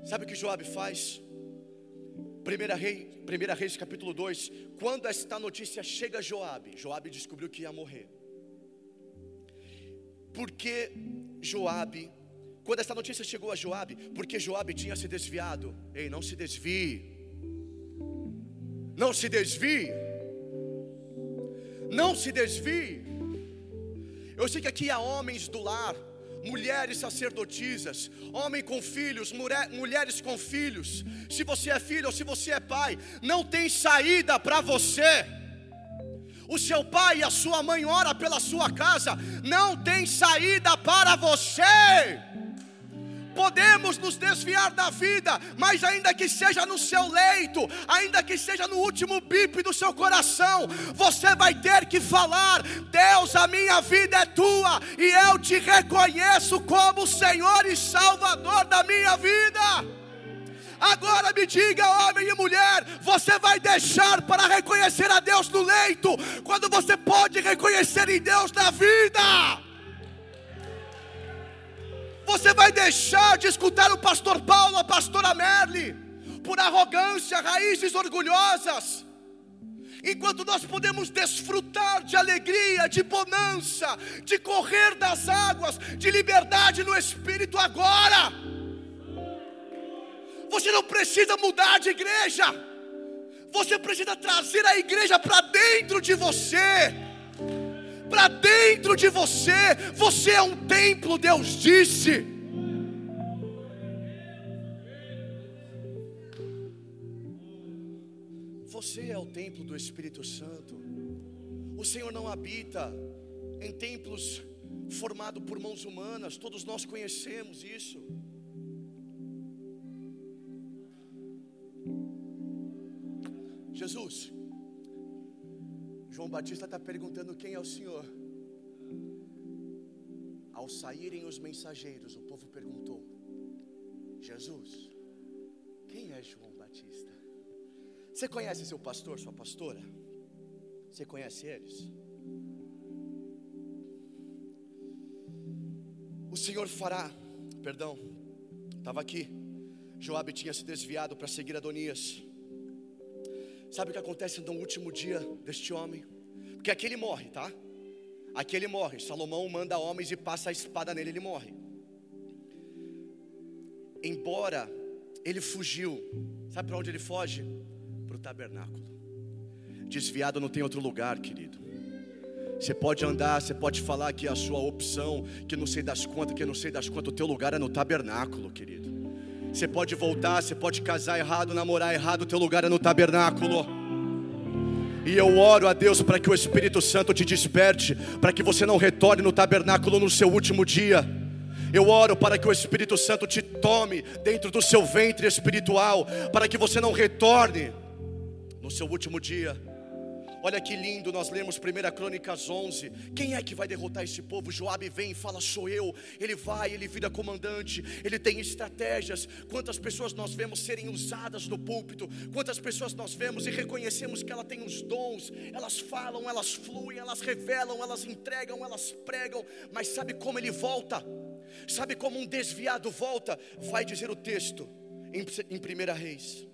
Sabe o que Joabe faz? Primeira, Rei, Primeira Reis capítulo 2, quando esta notícia chega a Joabe, Joabe descobriu que ia morrer. Porque Joabe, quando essa notícia chegou a Joabe, porque Joabe tinha se desviado. Ei, não se desvie. Não se desvie. Não se desvie. Eu sei que aqui há homens do lar, mulheres sacerdotisas, homem com filhos, mulher, mulheres com filhos. Se você é filho ou se você é pai, não tem saída para você o seu pai e a sua mãe ora pela sua casa, não tem saída para você. Podemos nos desviar da vida, mas ainda que seja no seu leito, ainda que seja no último bip do seu coração, você vai ter que falar: Deus, a minha vida é tua e eu te reconheço como Senhor e Salvador da minha vida. Agora me diga, homem e mulher, você vai deixar para reconhecer a Deus no leito, quando você pode reconhecer em Deus na vida? Você vai deixar de escutar o pastor Paulo, a pastora Merle, por arrogância, raízes orgulhosas, enquanto nós podemos desfrutar de alegria, de bonança, de correr das águas, de liberdade no espírito agora. Você não precisa mudar de igreja. Você precisa trazer a igreja para dentro de você. Para dentro de você. Você é um templo, Deus disse. Você é o templo do Espírito Santo. O Senhor não habita em templos formados por mãos humanas, todos nós conhecemos isso. João Batista está perguntando quem é o Senhor. Ao saírem os mensageiros, o povo perguntou: Jesus, quem é João Batista? Você conhece seu pastor, sua pastora? Você conhece eles? O Senhor fará, perdão, estava aqui. Joabe tinha se desviado para seguir Adonias. Sabe o que acontece no último dia deste homem? Porque aqui ele morre, tá? Aqui ele morre. Salomão manda homens e passa a espada nele, ele morre. Embora ele fugiu, sabe para onde ele foge? Para o tabernáculo. Desviado não tem outro lugar, querido. Você pode andar, você pode falar que a sua opção, que não sei das quantas, que não sei das quantas, o teu lugar é no tabernáculo, querido. Você pode voltar, você pode casar errado, namorar errado, o teu lugar é no tabernáculo. E eu oro a Deus para que o Espírito Santo te desperte, para que você não retorne no tabernáculo no seu último dia. Eu oro para que o Espírito Santo te tome dentro do seu ventre espiritual, para que você não retorne no seu último dia. Olha que lindo, nós lemos 1 Crônicas 11. Quem é que vai derrotar esse povo? Joabe vem e fala: Sou eu. Ele vai, ele vira comandante, ele tem estratégias. Quantas pessoas nós vemos serem usadas no púlpito? Quantas pessoas nós vemos e reconhecemos que ela tem os dons? Elas falam, elas fluem, elas revelam, elas entregam, elas pregam. Mas sabe como ele volta? Sabe como um desviado volta? Vai dizer o texto em, em 1 Reis.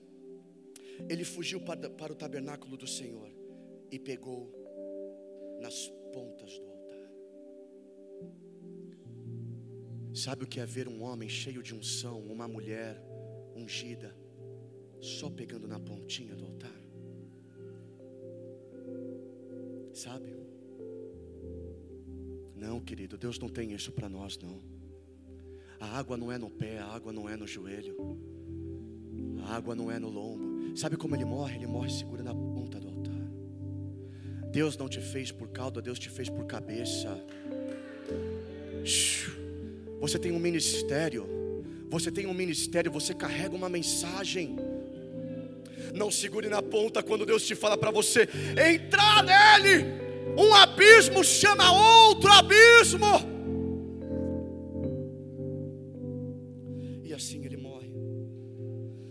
Ele fugiu para, para o tabernáculo do Senhor e pegou nas pontas do altar. Sabe o que é ver um homem cheio de unção, uma mulher ungida, só pegando na pontinha do altar? Sabe? Não, querido, Deus não tem isso para nós, não. A água não é no pé, a água não é no joelho, a água não é no lombo. Sabe como ele morre? Ele morre segurando a ponta do altar. Deus não te fez por cauda, Deus te fez por cabeça. Você tem um ministério, você tem um ministério, você carrega uma mensagem. Não segure na ponta quando Deus te fala para você entrar nele. Um abismo chama outro abismo. E assim ele morre.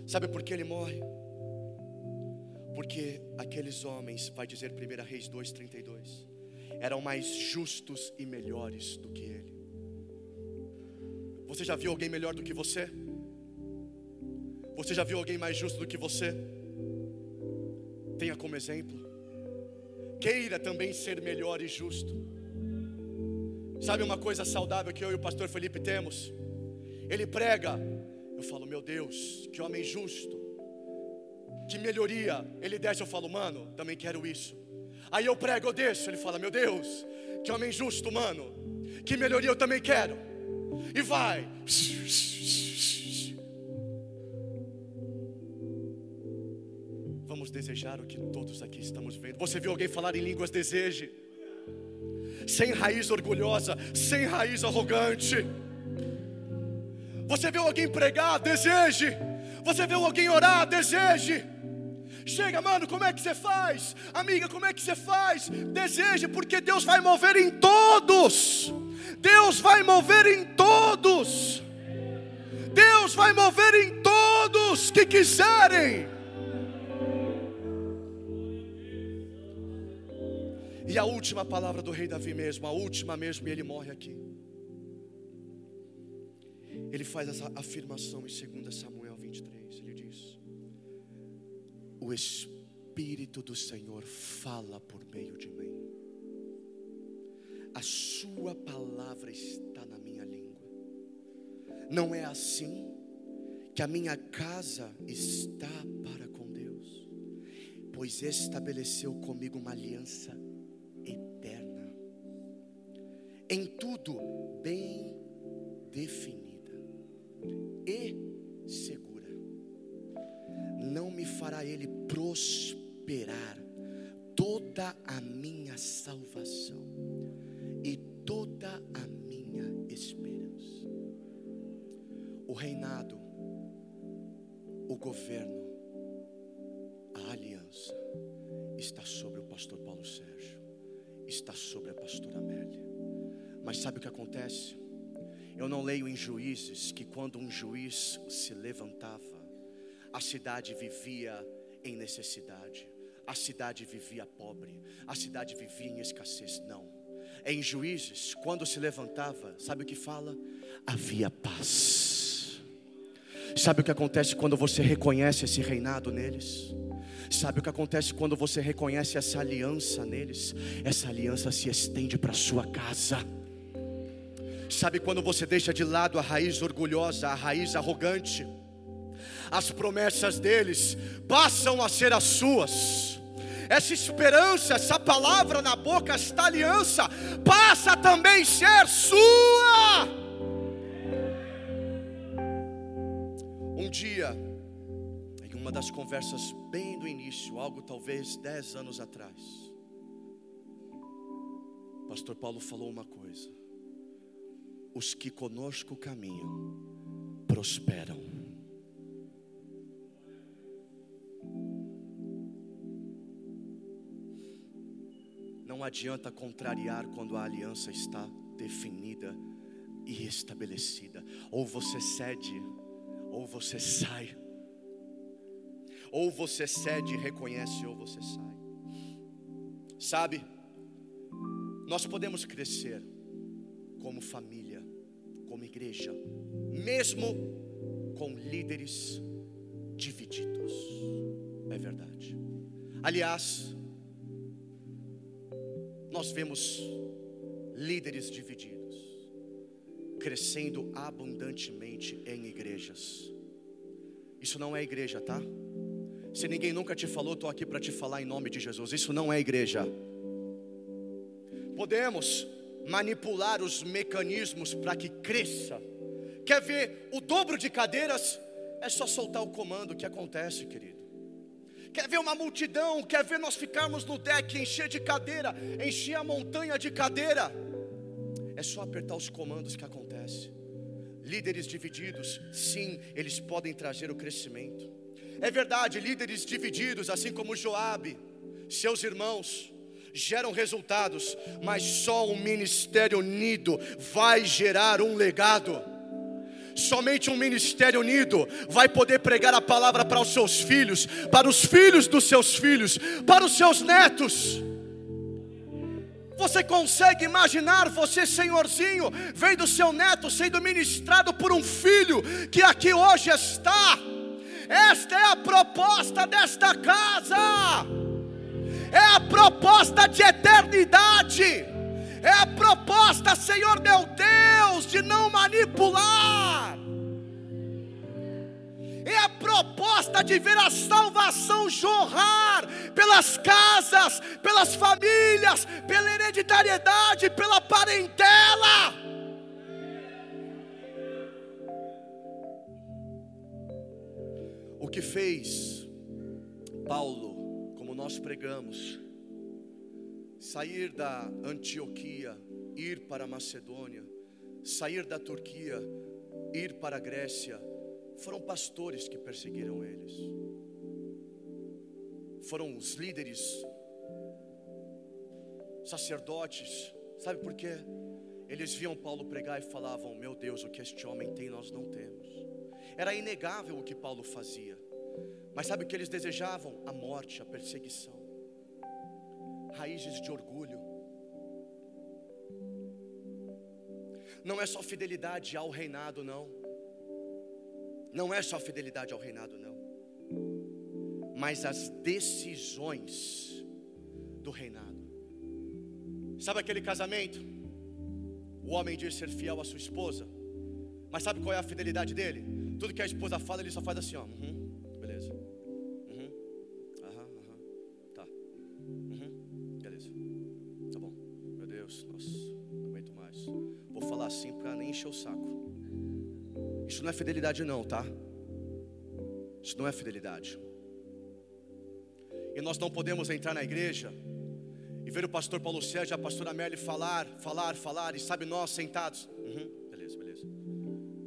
Sabe por que ele morre? Porque aqueles homens, vai dizer 1 Reis 2,32, eram mais justos e melhores do que ele. Você já viu alguém melhor do que você? Você já viu alguém mais justo do que você? Tenha como exemplo. Queira também ser melhor e justo. Sabe uma coisa saudável que eu e o pastor Felipe temos? Ele prega, eu falo, meu Deus, que homem justo de melhoria, ele desce, eu falo, mano, também quero isso. Aí eu prego, eu desço, ele fala, meu Deus, que homem justo, mano, que melhoria eu também quero. E vai. Vamos desejar o que todos aqui estamos vendo. Você viu alguém falar em línguas, deseje. Sem raiz orgulhosa, sem raiz arrogante. Você viu alguém pregar, deseje. Você viu alguém orar, deseje. Chega, mano, como é que você faz? Amiga, como é que você faz? Deseje, porque Deus vai mover em todos. Deus vai mover em todos. Deus vai mover em todos que quiserem. E a última palavra do rei Davi mesmo, a última mesmo, e ele morre aqui. Ele faz essa afirmação em 2 Samuel o Espírito do Senhor fala por meio de mim. A Sua palavra está na minha língua. Não é assim que a minha casa está para com Deus, pois estabeleceu comigo uma aliança eterna, em tudo bem definida e segura não me fará ele prosperar toda a minha salvação e toda a minha esperança. O reinado, o governo, a aliança está sobre o pastor Paulo Sérgio, está sobre a pastora Amélia. Mas sabe o que acontece? Eu não leio em juízes que quando um juiz se levantava, a cidade vivia em necessidade, a cidade vivia pobre, a cidade vivia em escassez. Não, em juízes, quando se levantava, sabe o que fala? Havia paz. Sabe o que acontece quando você reconhece esse reinado neles? Sabe o que acontece quando você reconhece essa aliança neles? Essa aliança se estende para sua casa. Sabe quando você deixa de lado a raiz orgulhosa, a raiz arrogante? As promessas deles passam a ser as suas. essa esperança, essa palavra na boca, esta aliança, passa a também ser sua. Um dia, em uma das conversas bem do início, algo talvez dez anos atrás, o pastor Paulo falou uma coisa: os que conosco caminham prosperam. Não adianta contrariar quando a aliança está definida e estabelecida. Ou você cede, ou você sai. Ou você cede e reconhece, ou você sai. Sabe, nós podemos crescer como família, como igreja, mesmo com líderes divididos. É verdade. Aliás, nós vemos líderes divididos, crescendo abundantemente em igrejas. Isso não é igreja, tá? Se ninguém nunca te falou, estou aqui para te falar em nome de Jesus. Isso não é igreja. Podemos manipular os mecanismos para que cresça. Quer ver o dobro de cadeiras? É só soltar o comando que acontece, querido quer ver uma multidão, quer ver nós ficarmos no deck, encher de cadeira, encher a montanha de cadeira. É só apertar os comandos que acontece. Líderes divididos, sim, eles podem trazer o crescimento. É verdade, líderes divididos, assim como Joabe, seus irmãos, geram resultados, mas só um ministério unido vai gerar um legado. Somente um ministério unido vai poder pregar a palavra para os seus filhos, para os filhos dos seus filhos, para os seus netos. Você consegue imaginar você, senhorzinho, vendo seu neto sendo ministrado por um filho que aqui hoje está? Esta é a proposta desta casa, é a proposta de eternidade é a proposta, Senhor meu Deus, de não manipular. É a proposta de ver a salvação jorrar pelas casas, pelas famílias, pela hereditariedade, pela parentela. O que fez Paulo, como nós pregamos, sair da Antioquia, ir para a Macedônia, sair da Turquia, ir para a Grécia, foram pastores que perseguiram eles, foram os líderes, sacerdotes, sabe por quê? Eles viam Paulo pregar e falavam: Meu Deus, o que este homem tem, nós não temos. Era inegável o que Paulo fazia, mas sabe o que eles desejavam? A morte, a perseguição raízes de orgulho. Não é só fidelidade ao reinado, não. Não é só fidelidade ao reinado, não. Mas as decisões do reinado. Sabe aquele casamento? O homem diz ser fiel à sua esposa. Mas sabe qual é a fidelidade dele? Tudo que a esposa fala, ele só faz assim, ó. Uhum. Encher o saco. Isso não é fidelidade, não, tá? Isso não é fidelidade. E nós não podemos entrar na igreja e ver o pastor Paulo Sérgio e a pastora Merle falar, falar, falar, e sabe, nós sentados. Uhum, beleza, beleza.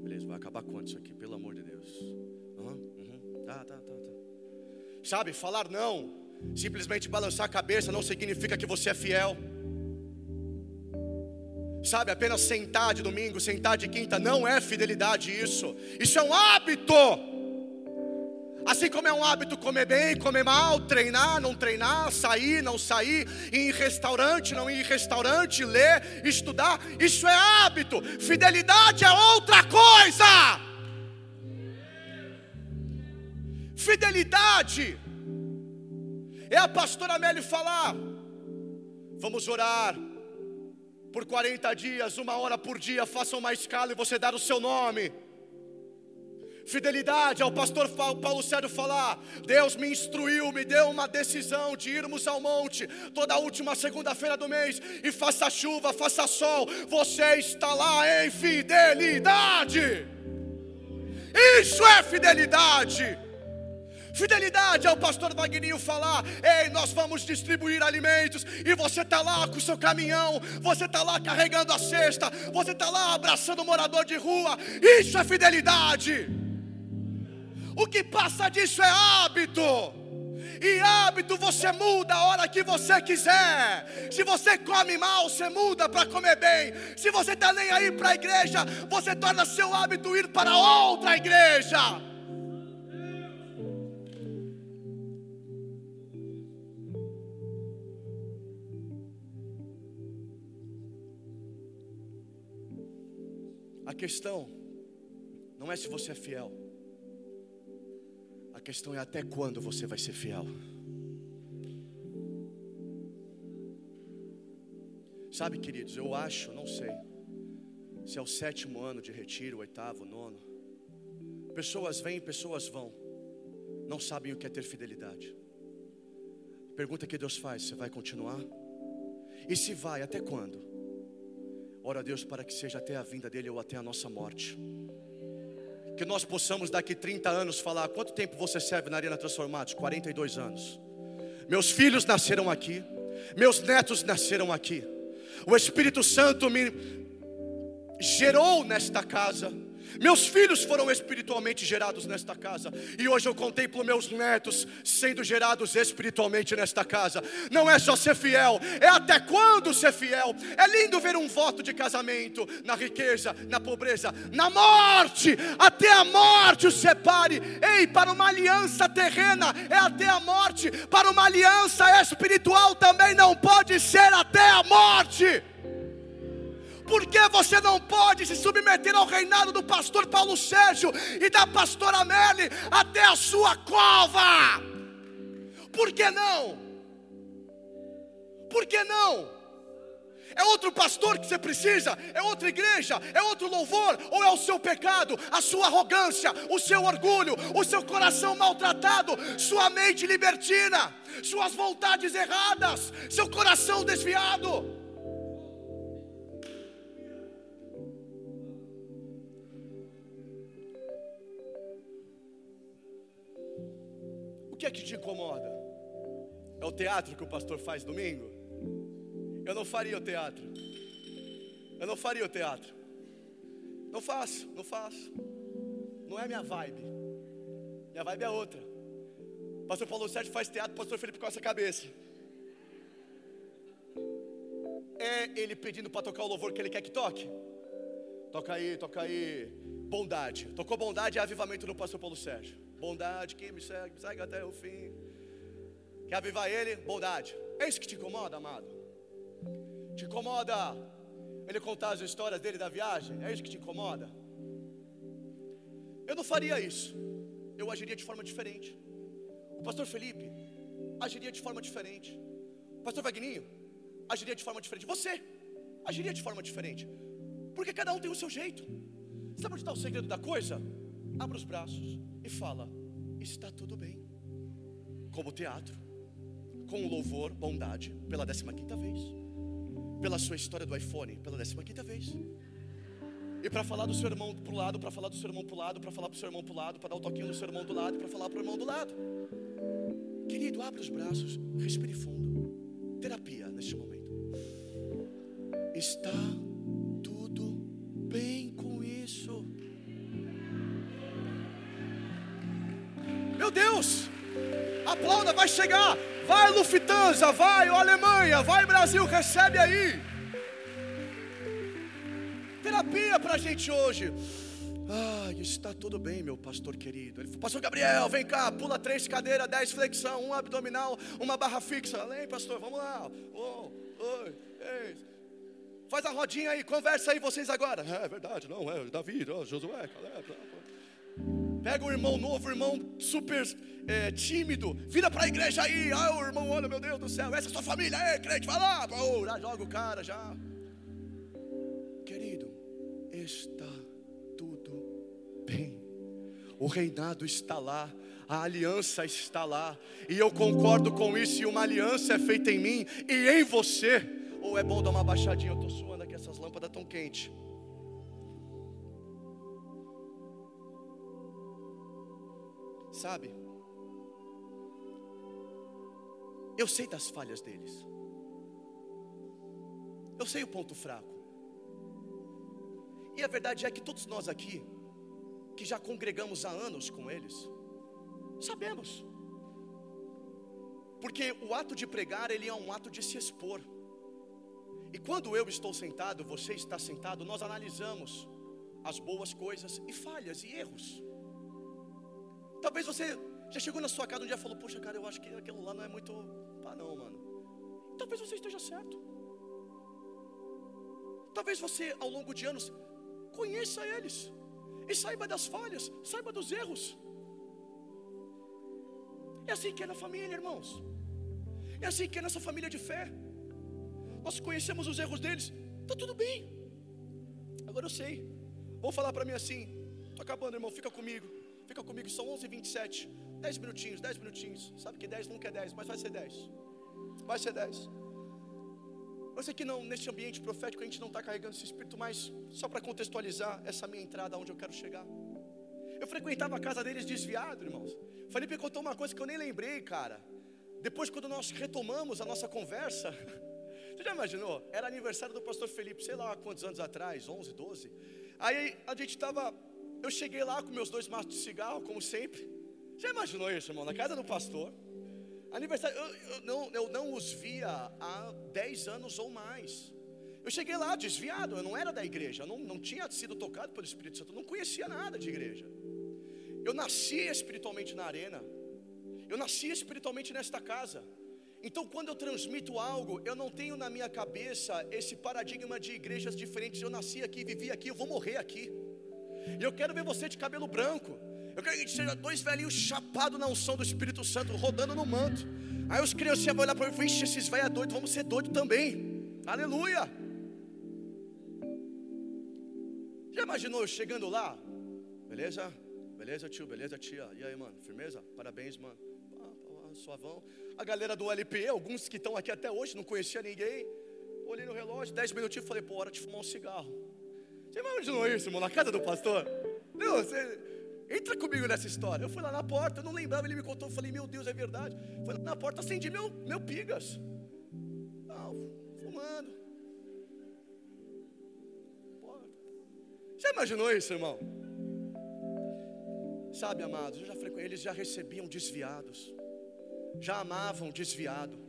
Beleza, vai acabar quanto isso aqui, pelo amor de Deus. Uhum, uhum, tá, tá, tá, tá. Sabe, falar não, simplesmente balançar a cabeça não significa que você é fiel. Sabe, apenas sentar de domingo, sentar de quinta, não é fidelidade isso. Isso é um hábito. Assim como é um hábito comer bem, comer mal, treinar, não treinar, sair, não sair, ir em restaurante, não ir em restaurante, ler, estudar, isso é hábito. Fidelidade é outra coisa. Fidelidade é a pastora Amélie falar: vamos orar, por 40 dias, uma hora por dia, faça uma escala e você dar o seu nome. Fidelidade ao pastor Paulo Sérgio falar. Deus me instruiu, me deu uma decisão de irmos ao monte toda última segunda-feira do mês e faça chuva, faça sol. Você está lá em fidelidade. Isso é fidelidade. Fidelidade ao pastor Vagninho falar: Ei, nós vamos distribuir alimentos, e você está lá com o seu caminhão, você está lá carregando a cesta, você está lá abraçando o morador de rua. Isso é fidelidade. O que passa disso é hábito. E hábito você muda a hora que você quiser. Se você come mal, você muda para comer bem. Se você está nem aí para a igreja, você torna seu hábito ir para outra igreja. Questão não é se você é fiel. A questão é até quando você vai ser fiel. Sabe, queridos, eu acho, não sei, se é o sétimo ano de retiro, oitavo, nono. Pessoas vêm, pessoas vão, não sabem o que é ter fidelidade. Pergunta que Deus faz: você vai continuar? E se vai, até quando? Ora a Deus para que seja até a vinda dele ou até a nossa morte. Que nós possamos daqui 30 anos falar: quanto tempo você serve na Arena Transformados? 42 anos. Meus filhos nasceram aqui, meus netos nasceram aqui. O Espírito Santo me gerou nesta casa meus filhos foram espiritualmente gerados nesta casa, e hoje eu contemplo meus netos sendo gerados espiritualmente nesta casa. Não é só ser fiel, é até quando ser fiel. É lindo ver um voto de casamento na riqueza, na pobreza, na morte, até a morte o separe. Ei, para uma aliança terrena é até a morte, para uma aliança espiritual também não pode ser até a morte. Por que você não pode se submeter ao reinado do pastor Paulo Sérgio e da pastora Amélie até a sua cova? Por que não? Por que não? É outro pastor que você precisa? É outra igreja? É outro louvor? Ou é o seu pecado, a sua arrogância, o seu orgulho, o seu coração maltratado, sua mente libertina, suas vontades erradas, seu coração desviado? Que te incomoda? É o teatro que o pastor faz domingo? Eu não faria o teatro. Eu não faria o teatro. Não faço, não faço. Não é minha vibe. Minha vibe é outra. pastor Paulo Sérgio faz teatro, pastor Felipe com essa cabeça. É ele pedindo para tocar o louvor que ele quer que toque? Toca aí, toca aí. Bondade. Tocou bondade e avivamento no pastor Paulo Sérgio. Bondade, quem me segue, me segue até o fim. Quer avivar ele? Bondade. É isso que te incomoda, amado? Te incomoda ele contar as histórias dele da viagem? É isso que te incomoda? Eu não faria isso. Eu agiria de forma diferente. O pastor Felipe agiria de forma diferente. O pastor Vagninho agiria de forma diferente. Você agiria de forma diferente. Porque cada um tem o seu jeito. Sabe onde está o segredo da coisa? Abra os braços e fala: está tudo bem. Como teatro, com louvor, bondade, pela 15 quinta vez. Pela sua história do iPhone, pela 15 quinta vez. E para falar do seu irmão para o lado, para falar do seu irmão para o lado, para falar para o seu irmão para o lado, para dar o um toquinho no seu irmão do lado, para falar para o irmão do lado. Querido, abra os braços, respire fundo. Terapia neste momento. Está vai chegar. Vai Lufthansa, vai Alemanha, vai Brasil, recebe aí. Terapia para a gente hoje. Ah, está tudo bem, meu pastor querido. Ele falou, pastor Gabriel, vem cá, pula três cadeiras, dez flexão, um abdominal, uma barra fixa. Além, pastor, vamos lá. Oh, oh, ei. Faz a rodinha aí, conversa aí vocês agora. É, é verdade, não, é Davi, oh, Josué, Caleb. Pega um irmão novo, um irmão super é, tímido, vira para a igreja aí. Ah, o irmão, olha, meu Deus do céu, essa é a sua família, é crente, vai lá. Oh, já joga o cara já. Querido, está tudo bem. o reinado está lá, a aliança está lá, e eu concordo com isso, e uma aliança é feita em mim e em você. Ou é bom dar uma baixadinha, eu estou suando aqui, essas lâmpadas tão quentes. Sabe? Eu sei das falhas deles. Eu sei o ponto fraco. E a verdade é que todos nós aqui, que já congregamos há anos com eles, sabemos. Porque o ato de pregar, ele é um ato de se expor. E quando eu estou sentado, você está sentado, nós analisamos as boas coisas e falhas e erros. Talvez você já chegou na sua casa um dia e falou: Poxa, cara, eu acho que aquilo lá não é muito. Ah, não, mano. Talvez você esteja certo. Talvez você, ao longo de anos, conheça eles e saiba das falhas, saiba dos erros. É assim que é na família, irmãos. É assim que é nessa família de fé. Nós conhecemos os erros deles, está tudo bem. Agora eu sei. Vou falar para mim assim: estou acabando, irmão, fica comigo. Fica comigo, são 11 h 27 10 minutinhos, 10 minutinhos. Sabe que 10 nunca é 10, mas vai ser 10. Vai ser 10. Eu sei que não, nesse ambiente profético a gente não está carregando esse espírito, mas só para contextualizar essa minha entrada onde eu quero chegar. Eu frequentava a casa deles desviado, irmãos. Felipe contou uma coisa que eu nem lembrei, cara. Depois, quando nós retomamos a nossa conversa, você já imaginou? Era aniversário do pastor Felipe, sei lá quantos anos atrás, 11, 12. Aí a gente estava, eu cheguei lá com meus dois maços de cigarro, como sempre. Já imaginou isso, irmão? Na casa do pastor. Aniversário, eu, eu, não, eu não os via há 10 anos ou mais. Eu cheguei lá desviado, eu não era da igreja, não, não tinha sido tocado pelo Espírito Santo, não conhecia nada de igreja. Eu nasci espiritualmente na arena, eu nasci espiritualmente nesta casa. Então, quando eu transmito algo, eu não tenho na minha cabeça esse paradigma de igrejas diferentes. Eu nasci aqui, vivi aqui, eu vou morrer aqui. E eu quero ver você de cabelo branco. Eu quero que a gente seja dois velhinhos chapados na unção do Espírito Santo, rodando no manto. Aí os crianças vão olhar para mim e vixe, esses velhos doidos, vamos ser doidos também. Aleluia. Já imaginou eu chegando lá? Beleza? Beleza, tio? Beleza, tia? E aí, mano? Firmeza? Parabéns, mano. Suavão. A galera do LP, alguns que estão aqui até hoje, não conhecia ninguém. Olhei no relógio, dez minutinhos falei, pô, hora de fumar um cigarro. Você imaginou isso, irmão? Na casa do pastor? Não, você. Entra comigo nessa história. Eu fui lá na porta, eu não lembrava, ele me contou, eu falei, meu Deus, é verdade. Fui lá na porta, acendi meu, meu pigas. Não, fumando. Porta. Já imaginou isso, irmão? Sabe, amados, já eles já recebiam desviados, já amavam desviado.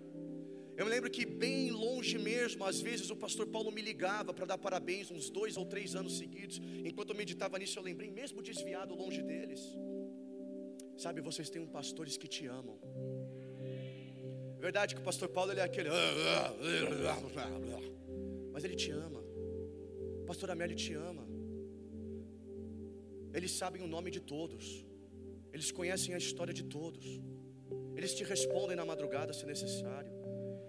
Eu me lembro que bem longe mesmo, às vezes o pastor Paulo me ligava para dar parabéns uns dois ou três anos seguidos. Enquanto eu meditava nisso, eu lembrei, mesmo desviado longe deles. Sabe, vocês têm um pastores que te amam. Verdade que o pastor Paulo ele é aquele, mas ele te ama. Pastor Amélie te ama. Eles sabem o nome de todos. Eles conhecem a história de todos. Eles te respondem na madrugada se necessário.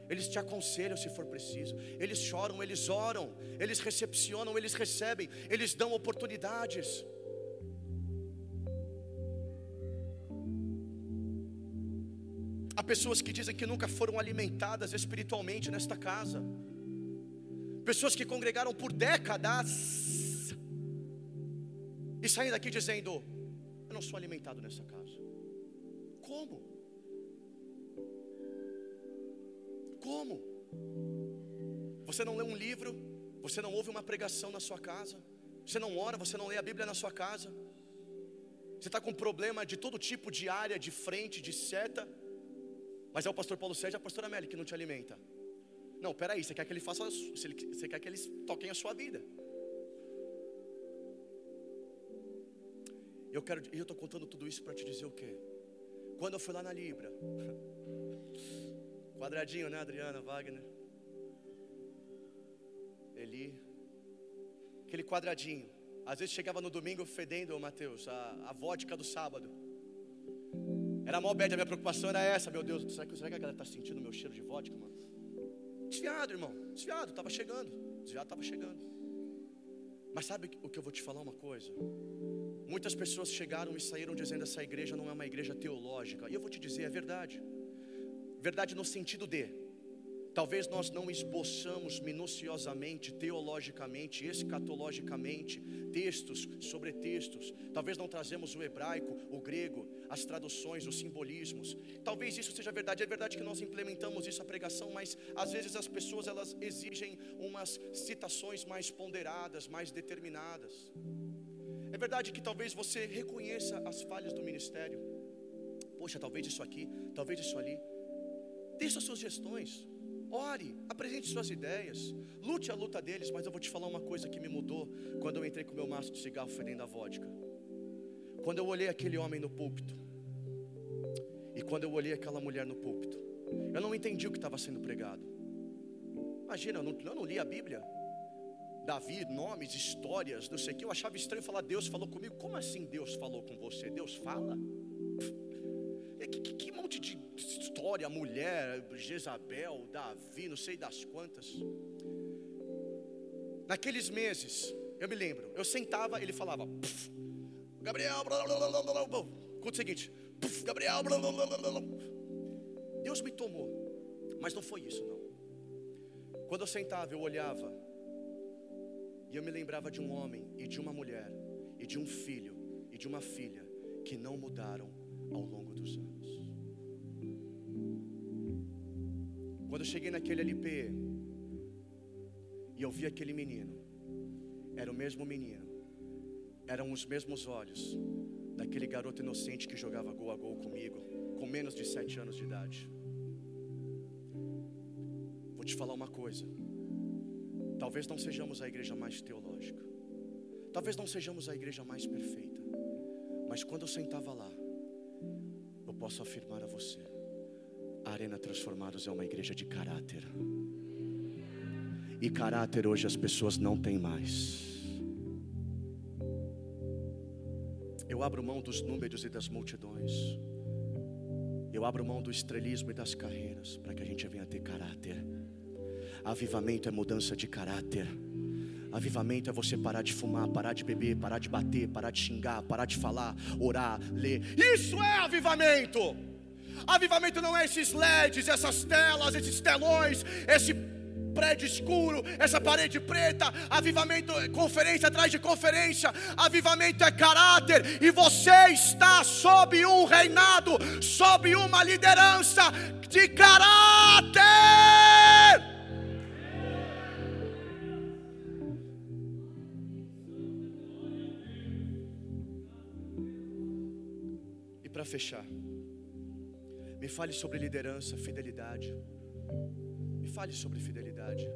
Eles te aconselham se for preciso. Eles choram, eles oram, eles recepcionam, eles recebem, eles dão oportunidades. Há pessoas que dizem que nunca foram alimentadas espiritualmente nesta casa. Pessoas que congregaram por décadas e saem daqui dizendo: Eu não sou alimentado nessa casa. Como? Como? Você não lê um livro, você não ouve uma pregação na sua casa, você não ora, você não lê a Bíblia na sua casa. Você está com problema de todo tipo de área, de frente, de seta, mas é o pastor Paulo Sérgio e a pastora Meli que não te alimenta. Não, peraí, você quer que ele faça, você quer que eles toquem a sua vida. Eu quero, eu estou contando tudo isso para te dizer o quê? Quando eu fui lá na Libra, Quadradinho, né, Adriana, Wagner? Eli. Aquele quadradinho. Às vezes chegava no domingo fedendo, Mateus, a, a vodka do sábado. Era mó bad, a minha preocupação era essa, meu Deus, será que, será que a galera está sentindo o meu cheiro de vodka, mano? Desviado, irmão, desviado, estava chegando, desviado estava chegando. Mas sabe o que eu vou te falar uma coisa? Muitas pessoas chegaram e saíram dizendo essa igreja não é uma igreja teológica. E eu vou te dizer, é verdade. Verdade no sentido de Talvez nós não esboçamos minuciosamente, teologicamente, escatologicamente, textos sobre textos. Talvez não trazemos o hebraico, o grego, as traduções, os simbolismos. Talvez isso seja verdade. É verdade que nós implementamos isso a pregação, mas às vezes as pessoas elas exigem umas citações mais ponderadas, mais determinadas. É verdade que talvez você reconheça as falhas do ministério. Poxa, talvez isso aqui, talvez isso ali. As suas gestões. Ore, apresente suas ideias, lute a luta deles, mas eu vou te falar uma coisa que me mudou quando eu entrei com meu maço de cigarro fedendo a vodka. Quando eu olhei aquele homem no púlpito, e quando eu olhei aquela mulher no púlpito, eu não entendi o que estava sendo pregado. Imagina, eu não, eu não li a Bíblia. Davi, nomes, histórias, não sei o que. Eu achava estranho falar, Deus falou comigo. Como assim Deus falou com você? Deus fala? Que, que, que história, mulher, Jezabel, Davi, não sei das quantas. Naqueles meses, eu me lembro, eu sentava, ele falava, Gabriel, blá, blá, blá, blá, blá. o seguinte, Gabriel, blá, blá, blá, blá. Deus me tomou, mas não foi isso não. Quando eu sentava, eu olhava, e eu me lembrava de um homem, e de uma mulher, e de um filho, e de uma filha, que não mudaram ao longo dos anos. Quando eu cheguei naquele LP e eu vi aquele menino, era o mesmo menino, eram os mesmos olhos daquele garoto inocente que jogava gol a gol comigo, com menos de sete anos de idade. Vou te falar uma coisa. Talvez não sejamos a igreja mais teológica. Talvez não sejamos a igreja mais perfeita. Mas quando eu sentava lá, eu posso afirmar a você a Arena Transformados é uma igreja de caráter. E caráter hoje as pessoas não têm mais. Eu abro mão dos números e das multidões. Eu abro mão do estrelismo e das carreiras para que a gente venha ter caráter. Avivamento é mudança de caráter. Avivamento é você parar de fumar, parar de beber, parar de bater, parar de xingar, parar de falar, orar, ler. Isso é avivamento. Avivamento não é esses LEDs, essas telas, esses telões, esse prédio escuro, essa parede preta. Avivamento é conferência atrás de conferência. Avivamento é caráter. E você está sob um reinado, sob uma liderança de caráter. E para fechar. Me fale sobre liderança, fidelidade. Me fale sobre fidelidade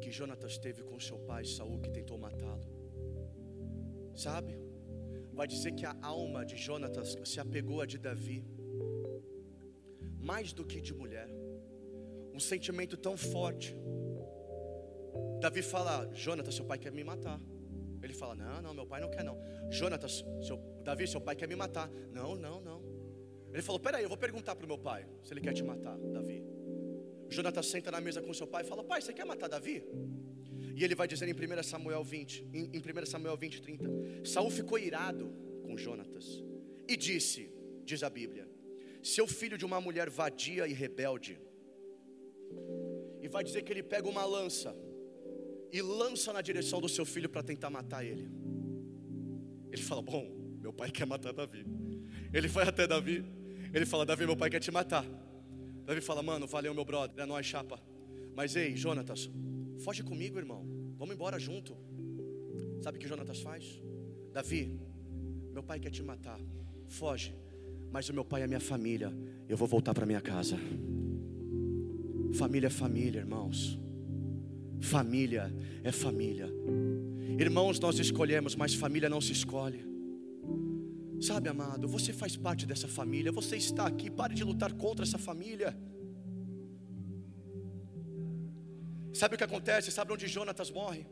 que Jonatas teve com seu pai Saul que tentou matá-lo. Sabe? Vai dizer que a alma de Jonatas se apegou a de Davi mais do que de mulher. Um sentimento tão forte. Davi fala: Jonatas, seu pai quer me matar. Ele fala: Não, não, meu pai não quer não. Jonatas, seu, Davi, seu pai quer me matar. Não, não, não. Ele falou: Peraí, eu vou perguntar para o meu pai se ele quer te matar, Davi. Jonathan senta na mesa com seu pai e fala: Pai, você quer matar Davi? E ele vai dizer em 1 Samuel 20, em, em 1 Samuel 20, 30: Saul ficou irado com Jonatas e disse, diz a Bíblia, seu filho de uma mulher vadia e rebelde. E vai dizer que ele pega uma lança e lança na direção do seu filho para tentar matar ele. Ele fala: Bom, meu pai quer matar Davi. Ele foi até Davi ele fala: Davi, meu pai quer te matar. Davi fala: Mano, valeu, meu brother, é nóis, chapa. Mas ei, Jonatas, foge comigo, irmão. Vamos embora junto. Sabe o que Jonatas faz? Davi, meu pai quer te matar. Foge. Mas o meu pai é minha família. Eu vou voltar para minha casa. Família é família, irmãos. Família é família. Irmãos nós escolhemos, mas família não se escolhe. Sabe, amado, você faz parte dessa família, você está aqui, pare de lutar contra essa família. Sabe o que acontece? Sabe onde Jonatas morre?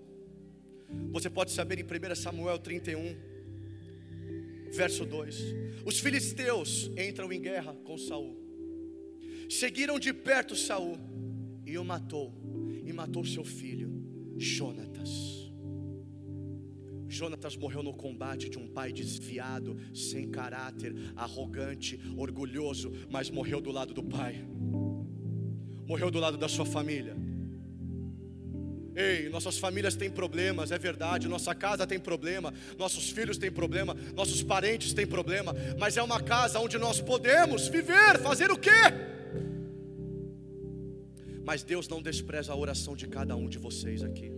Você pode saber em 1 Samuel 31, verso 2. Os filisteus entram em guerra com Saul. Seguiram de perto Saul e o matou, e matou seu filho, Jonatas. Jonatas morreu no combate de um pai desviado, sem caráter, arrogante, orgulhoso, mas morreu do lado do pai, morreu do lado da sua família. Ei, nossas famílias têm problemas, é verdade, nossa casa tem problema, nossos filhos têm problema, nossos parentes têm problema, mas é uma casa onde nós podemos viver, fazer o quê? Mas Deus não despreza a oração de cada um de vocês aqui.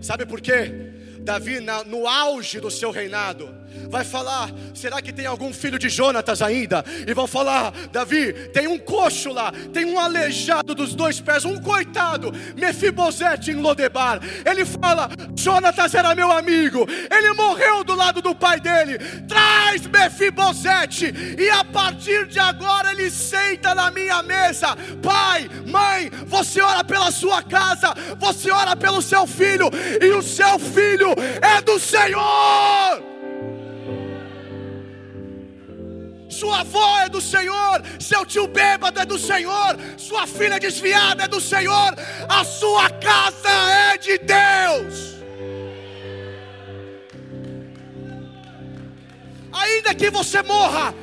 Sabe por quê? Davi, na, no auge do seu reinado, vai falar: será que tem algum filho de Jonatas ainda? E vão falar: Davi, tem um coxo lá, tem um aleijado dos dois pés, um coitado, Mefibosete em Lodebar. Ele fala: Jonatas era meu amigo, ele morreu do lado do pai dele. Traz Mefibosete, e a partir de agora ele senta na minha mesa. Pai, mãe, você ora pela sua casa, você ora pelo seu filho, e o seu filho é do Senhor. Sua avó é do Senhor, seu tio bêbado é do Senhor, sua filha desviada é do Senhor, a sua casa é de Deus. Ainda que você morra,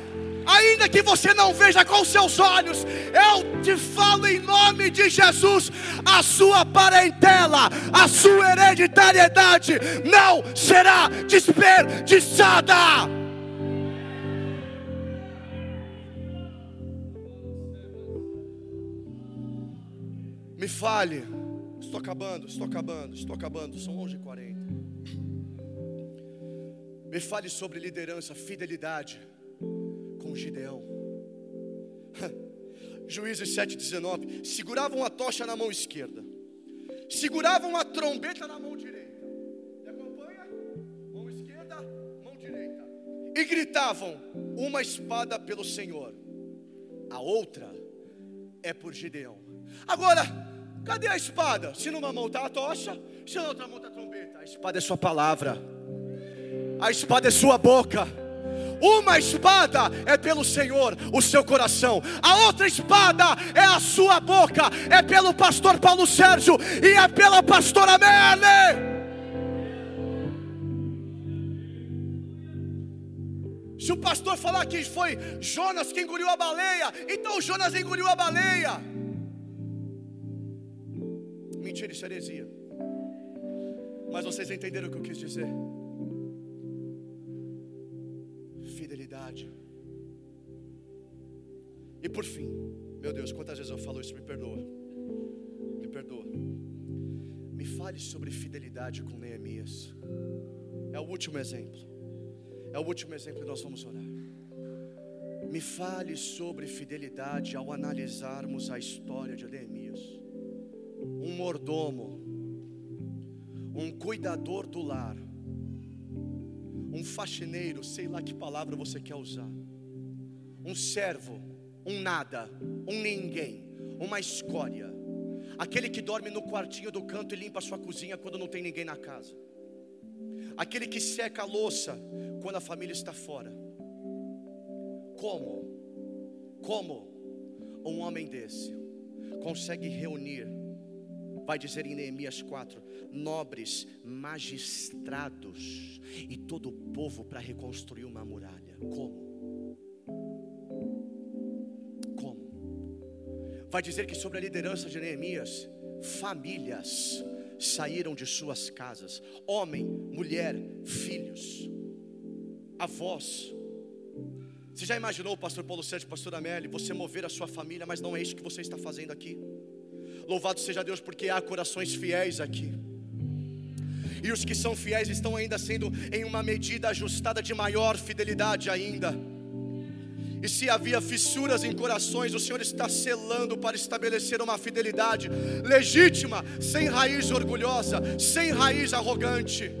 ainda que você não veja com seus olhos, eu te falo em nome de Jesus: a sua parentela, a sua hereditariedade não será desperdiçada. Me fale, estou acabando, estou acabando, estou acabando, são 11h40. Me fale sobre liderança, fidelidade Gideão. Juízes 7,19. Seguravam a tocha na mão esquerda, seguravam a trombeta na mão direita. Me acompanha? Mão esquerda, mão direita. E gritavam: Uma espada pelo Senhor, a outra é por Gideão. Agora, cadê a espada? Se numa mão está a tocha, se na outra mão está a trombeta. A espada é sua palavra, a espada é sua boca. Uma espada é pelo Senhor, o seu coração. A outra espada é a sua boca. É pelo pastor Paulo Sérgio e é pela pastora Merle. Se o pastor falar que foi Jonas que engoliu a baleia, então Jonas engoliu a baleia. Mentira, isso é heresia. Mas vocês entenderam o que eu quis dizer? Fidelidade. E por fim, meu Deus, quantas vezes eu falo isso? Me perdoa. Me perdoa. Me fale sobre fidelidade com Neemias. É o último exemplo. É o último exemplo que nós vamos orar. Me fale sobre fidelidade ao analisarmos a história de Neemias. Um mordomo, um cuidador do lar, um faxineiro, sei lá que palavra você quer usar, um servo, um nada, um ninguém, uma escória, aquele que dorme no quartinho do canto e limpa a sua cozinha quando não tem ninguém na casa, aquele que seca a louça quando a família está fora. Como? Como um homem desse consegue reunir vai dizer em Neemias 4: nobres, magistrados e todo o povo para reconstruir uma muralha. Como? Como? Vai dizer que sobre a liderança de Neemias, famílias saíram de suas casas, homem, mulher, filhos, avós. Você já imaginou, pastor Paulo Sérgio, pastor Amélie, você mover a sua família, mas não é isso que você está fazendo aqui. Louvado seja Deus, porque há corações fiéis aqui. E os que são fiéis estão ainda sendo em uma medida ajustada de maior fidelidade ainda. E se havia fissuras em corações, o Senhor está selando para estabelecer uma fidelidade legítima, sem raiz orgulhosa, sem raiz arrogante.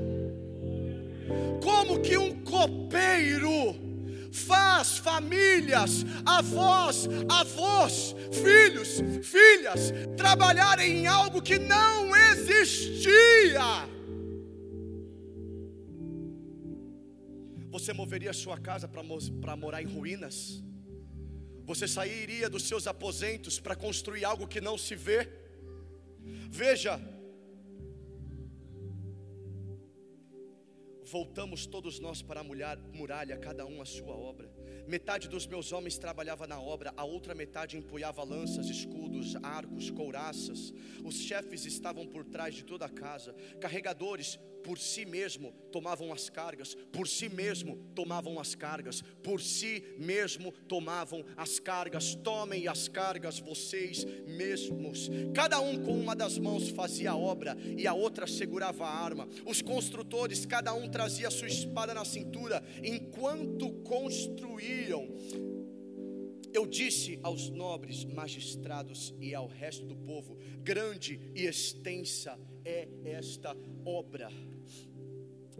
Como que um copeiro faz famílias, avós, avós, filhos, filhas trabalharem em algo que não existia. Você moveria sua casa para morar em ruínas? Você sairia dos seus aposentos para construir algo que não se vê? Veja, voltamos todos nós para a muralha, cada um a sua obra. Metade dos meus homens trabalhava na obra, a outra metade empunhava lanças, escudos, arcos, couraças. Os chefes estavam por trás de toda a casa, carregadores por si mesmo tomavam as cargas, por si mesmo tomavam as cargas, por si mesmo tomavam as cargas. Tomem as cargas vocês mesmos. Cada um com uma das mãos fazia a obra e a outra segurava a arma. Os construtores, cada um trazia sua espada na cintura, enquanto construíam. Eu disse aos nobres magistrados e ao resto do povo: grande e extensa é esta obra.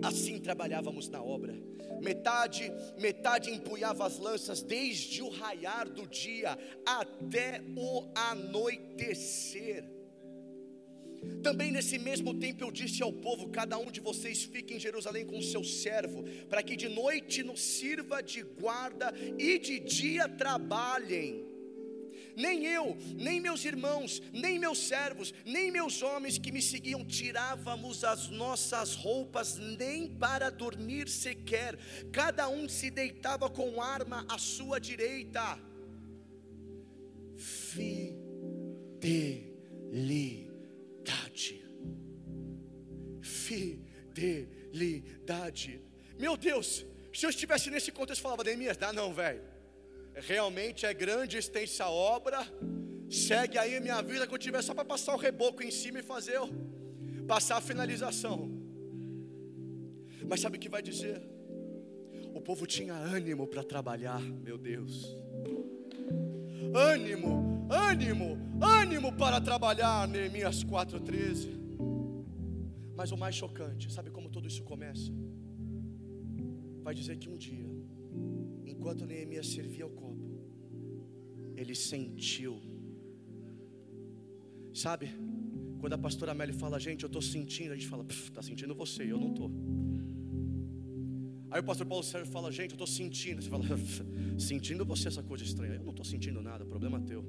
Assim trabalhávamos na obra. Metade, metade empunhava as lanças desde o raiar do dia até o anoitecer. Também nesse mesmo tempo eu disse ao povo: cada um de vocês fique em Jerusalém com o seu servo, para que de noite nos sirva de guarda e de dia trabalhem nem eu, nem meus irmãos, nem meus servos, nem meus homens que me seguiam tirávamos as nossas roupas, nem para dormir sequer, cada um se deitava com arma à sua direita. Fidelidade, fidelidade. Meu Deus, se eu estivesse nesse contexto, eu falava, Neemias, dá não, velho realmente é grande extensa obra. Segue aí a minha vida quando tiver só para passar o reboco em cima e fazer passar a finalização. Mas sabe o que vai dizer? O povo tinha ânimo para trabalhar, meu Deus. Ânimo, ânimo, ânimo para trabalhar, Neemias 4,13. Mas o mais chocante, sabe como tudo isso começa? Vai dizer que um dia enquanto Neemias servia o copo, ele sentiu. Sabe? Quando a pastora Amélia fala, gente, eu estou sentindo, a gente fala, está sentindo você, eu não estou. Aí o pastor Paulo Sérgio fala, gente, eu estou sentindo. Você fala, sentindo você essa coisa estranha. Eu não estou sentindo nada, problema teu.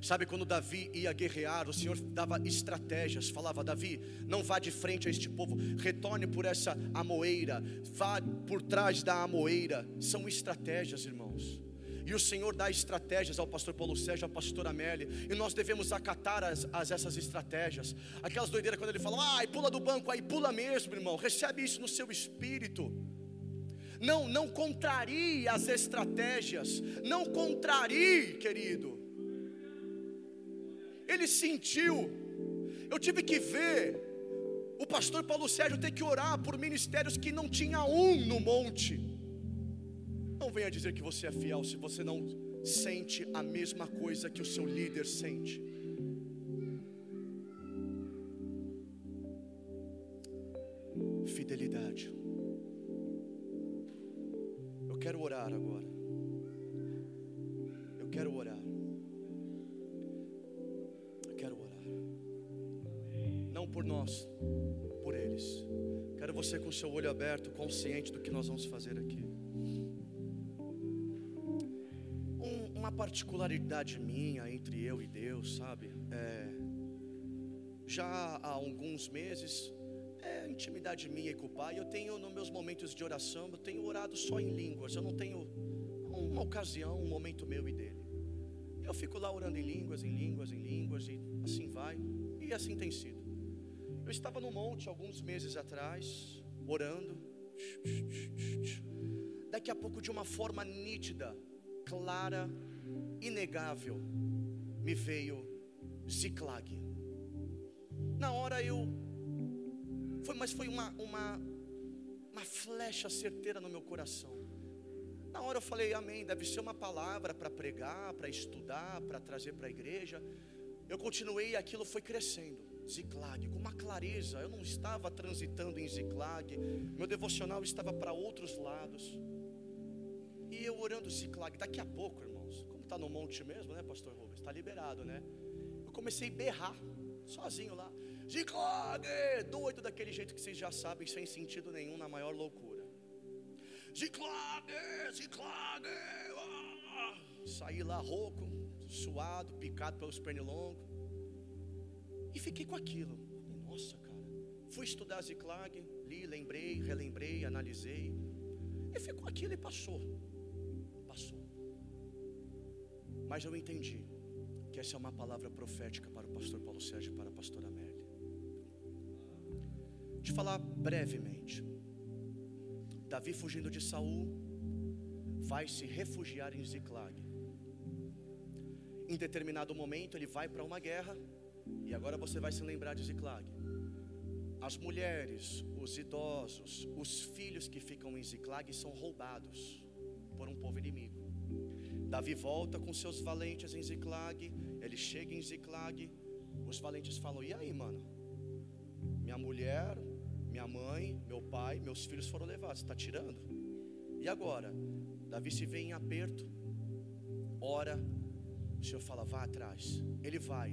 Sabe quando Davi ia guerrear, o Senhor dava estratégias, falava: Davi, não vá de frente a este povo, retorne por essa amoeira, vá por trás da amoeira. São estratégias, irmãos. E o Senhor dá estratégias ao pastor Paulo Sérgio, à pastora Amélia, e nós devemos acatar as, as, essas estratégias. Aquelas doideiras quando ele fala, ai, pula do banco, aí pula mesmo, irmão. Recebe isso no seu espírito. Não, não contrarie as estratégias, não contrarie, querido ele sentiu. Eu tive que ver o pastor Paulo Sérgio ter que orar por ministérios que não tinha um no monte. Não venha dizer que você é fiel se você não sente a mesma coisa que o seu líder sente. Fidelidade. Eu quero orar agora. Eu quero orar. por nós, por eles. Quero você com seu olho aberto, consciente do que nós vamos fazer aqui. Uma particularidade minha entre eu e Deus, sabe? É, já há alguns meses, é intimidade minha com o Pai. Eu tenho, nos meus momentos de oração, eu tenho orado só em línguas. Eu não tenho uma ocasião, um momento meu e dele. Eu fico lá orando em línguas, em línguas, em línguas, e assim vai. E assim tem sido. Eu estava no monte alguns meses atrás, orando. Daqui a pouco, de uma forma nítida, clara, inegável, me veio Ziclag. Na hora eu, foi, mas foi uma, uma, uma flecha certeira no meu coração. Na hora eu falei, Amém. Deve ser uma palavra para pregar, para estudar, para trazer para a igreja. Eu continuei e aquilo foi crescendo. Ziclag, com uma clareza. Eu não estava transitando em Ziclag, meu devocional estava para outros lados. E eu orando Ziclag, daqui a pouco, irmãos, como está no monte mesmo, né, Pastor Rubens? Está liberado, né? Eu comecei a berrar, sozinho lá. Ziclag, doido daquele jeito que vocês já sabem, sem sentido nenhum, na maior loucura. Ziclag, Ziclag. Ah! Saí lá rouco, suado, picado pelos pernilongos. E fiquei com aquilo. Nossa, cara. Fui estudar Ziklag, li, lembrei, relembrei, analisei. E ficou aquilo e passou. Passou. Mas eu entendi que essa é uma palavra profética para o pastor Paulo Sérgio e para a pastora Amélia. Te falar brevemente. Davi fugindo de Saul, vai se refugiar em Ziklag. Em determinado momento ele vai para uma guerra, e agora você vai se lembrar de Ziklag. As mulheres, os idosos, os filhos que ficam em Ziklag são roubados por um povo inimigo. Davi volta com seus valentes em Ziklag, ele chega em Ziklag, os valentes falam: "E aí, mano? Minha mulher, minha mãe, meu pai, meus filhos foram levados, está tirando? E agora? Davi se vê em aperto, ora, o Senhor fala: vá atrás. Ele vai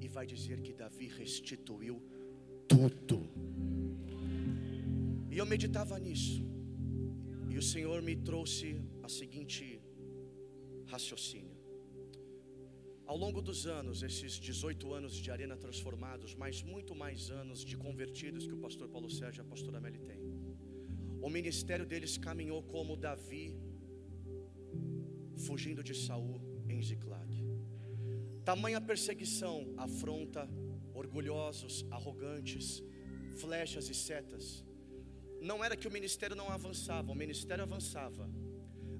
e vai dizer que Davi restituiu tudo. E eu meditava nisso, e o Senhor me trouxe a seguinte raciocínio. Ao longo dos anos, esses 18 anos de Arena Transformados, mas muito mais anos de convertidos que o pastor Paulo Sérgio e a pastora Meli têm. O ministério deles caminhou como Davi fugindo de Saul em Ziklag. Tamanha perseguição, afronta, orgulhosos, arrogantes, flechas e setas. Não era que o ministério não avançava, o ministério avançava,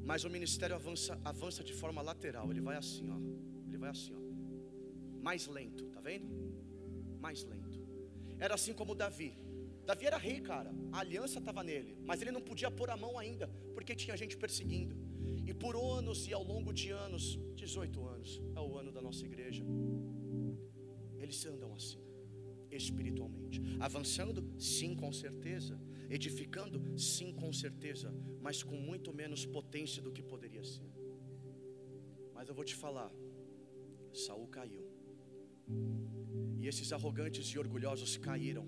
mas o ministério avança, avança de forma lateral. Ele vai assim, ó. Ele vai assim, ó. Mais lento, tá vendo? Mais lento. Era assim como Davi. Davi era rei, cara. A aliança estava nele, mas ele não podia pôr a mão ainda, porque tinha gente perseguindo. E por anos e ao longo de anos, 18 anos, é o ano da nossa igreja. Eles andam assim, espiritualmente, avançando, sim, com certeza, edificando, sim, com certeza, mas com muito menos potência do que poderia ser. Mas eu vou te falar, Saul caiu. E esses arrogantes e orgulhosos caíram.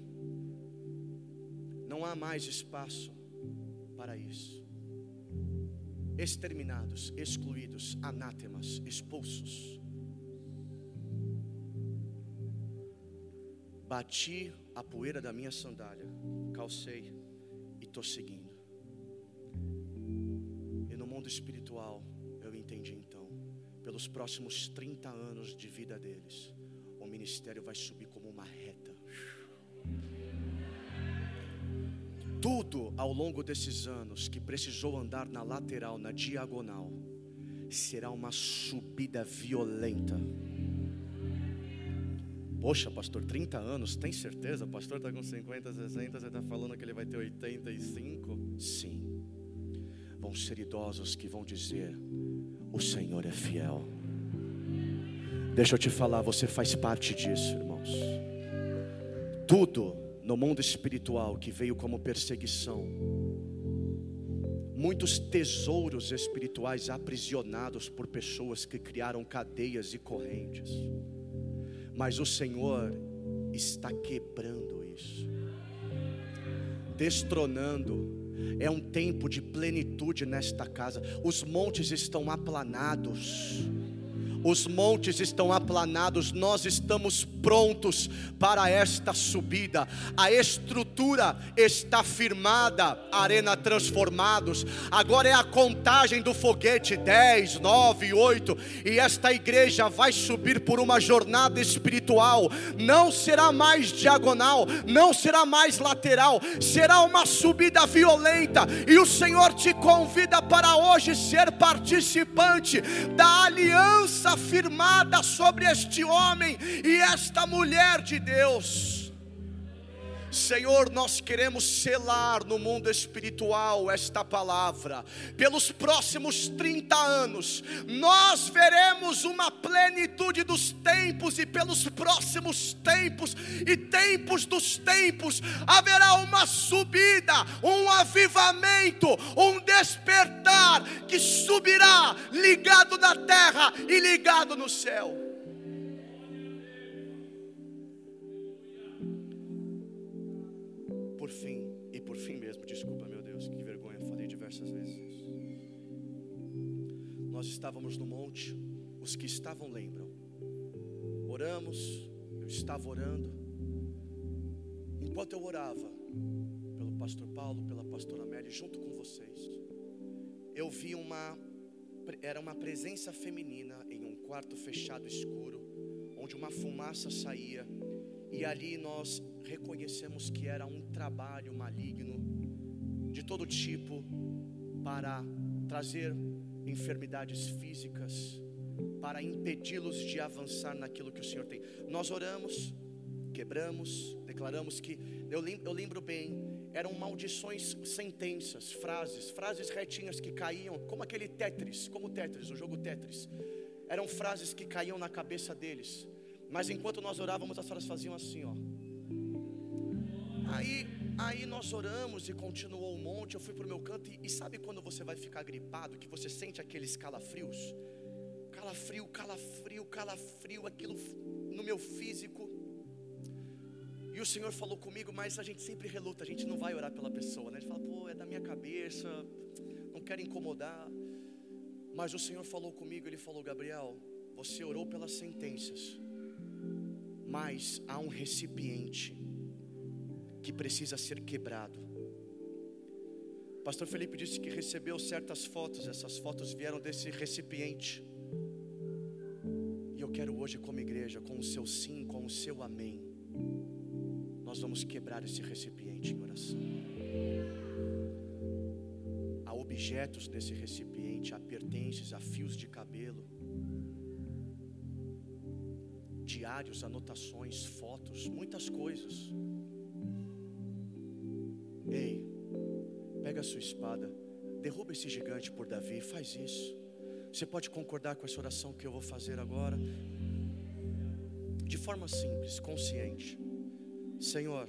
Não há mais espaço para isso. Exterminados, excluídos, anátemas, expulsos. Bati a poeira da minha sandália, calcei estou seguindo. E no mundo espiritual, eu entendi então, pelos próximos 30 anos de vida deles, o ministério vai subir como uma reta. Tudo ao longo desses anos que precisou andar na lateral, na diagonal, será uma subida violenta. Poxa, pastor, 30 anos, tem certeza? Pastor está com 50, 60, você está falando que ele vai ter 85? Sim. Vão ser idosos que vão dizer: O Senhor é fiel. Deixa eu te falar, você faz parte disso, irmãos. Tudo no mundo espiritual que veio como perseguição, muitos tesouros espirituais aprisionados por pessoas que criaram cadeias e correntes mas o Senhor está quebrando isso, destronando. É um tempo de plenitude nesta casa. Os montes estão aplanados os montes estão aplanados, nós estamos prontos para esta subida. A estrutura está firmada, arena transformados. Agora é a contagem do foguete 10, 9, 8 e esta igreja vai subir por uma jornada espiritual. Não será mais diagonal, não será mais lateral, será uma subida violenta e o Senhor te convida para hoje ser participante da aliança firmada sobre este homem e esta mulher de Deus. Senhor, nós queremos selar no mundo espiritual esta palavra. Pelos próximos 30 anos, nós veremos uma plenitude dos tempos, e pelos próximos tempos e tempos dos tempos, haverá uma subida, um avivamento, um despertar que subirá ligado na terra e ligado no céu. Estávamos no monte, os que estavam lembram. Oramos, eu estava orando. Enquanto eu orava pelo pastor Paulo, pela pastora Amélia, junto com vocês, eu vi uma era uma presença feminina em um quarto fechado escuro, onde uma fumaça saía, e ali nós reconhecemos que era um trabalho maligno de todo tipo para trazer enfermidades físicas, para impedi-los de avançar naquilo que o Senhor tem. Nós oramos, quebramos, declaramos que, eu lembro, eu lembro bem, eram maldições sentenças, frases, frases retinhas que caíam, como aquele Tetris, como Tetris, o jogo Tetris. Eram frases que caíam na cabeça deles. Mas enquanto nós orávamos, as frases faziam assim, ó. Aí, aí nós oramos e continuou o monte. Eu fui para o meu canto e, e sabe quando você vai ficar gripado, que você sente aqueles calafrios? calafrio, calafrio, calafrio, aquilo no meu físico. E o Senhor falou comigo, mas a gente sempre reluta, a gente não vai orar pela pessoa, né? A gente fala, pô, é da minha cabeça, não quero incomodar. Mas o Senhor falou comigo, Ele falou, Gabriel, você orou pelas sentenças, mas há um recipiente que precisa ser quebrado. Pastor Felipe disse que recebeu certas fotos, essas fotos vieram desse recipiente quero hoje, como igreja, com o seu sim, com o seu amém, nós vamos quebrar esse recipiente em oração. Há objetos nesse recipiente, há pertences, há fios de cabelo, diários, anotações, fotos, muitas coisas. Sua espada, derruba esse gigante por Davi, faz isso. Você pode concordar com essa oração que eu vou fazer agora? De forma simples, consciente. Senhor,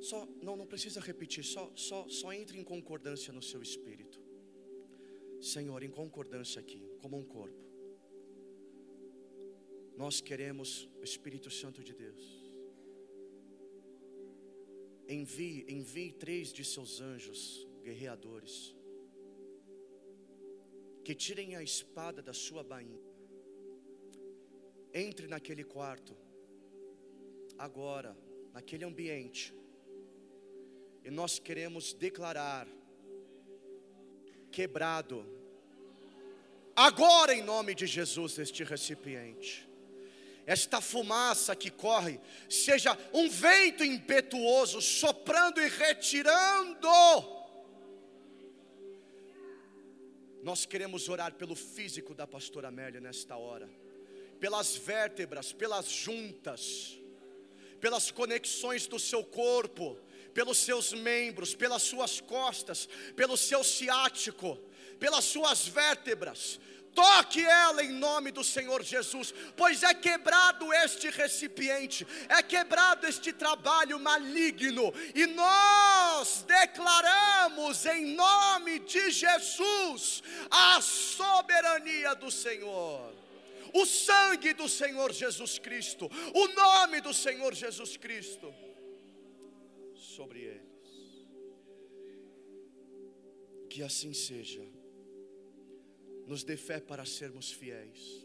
só não não precisa repetir, só só só entre em concordância no seu espírito. Senhor, em concordância aqui, como um corpo. Nós queremos o Espírito Santo de Deus. Envie, envie três de seus anjos guerreadores que tirem a espada da sua bainha. Entre naquele quarto, agora, naquele ambiente, e nós queremos declarar: quebrado, agora em nome de Jesus, este recipiente. Esta fumaça que corre, seja um vento impetuoso soprando e retirando. Nós queremos orar pelo físico da pastora Amélia nesta hora, pelas vértebras, pelas juntas, pelas conexões do seu corpo, pelos seus membros, pelas suas costas, pelo seu ciático, pelas suas vértebras, toque ela em nome do Senhor Jesus, pois é quebrado este recipiente, é quebrado este trabalho maligno, e nós declaramos em nome de Jesus a soberania do Senhor. O sangue do Senhor Jesus Cristo, o nome do Senhor Jesus Cristo sobre eles. Que assim seja nos dê fé para sermos fiéis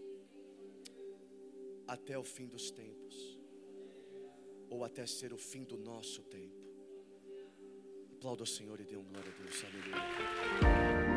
até o fim dos tempos, ou até ser o fim do nosso tempo. Aplauda o Senhor e dê um glória a Deus. Aleluia.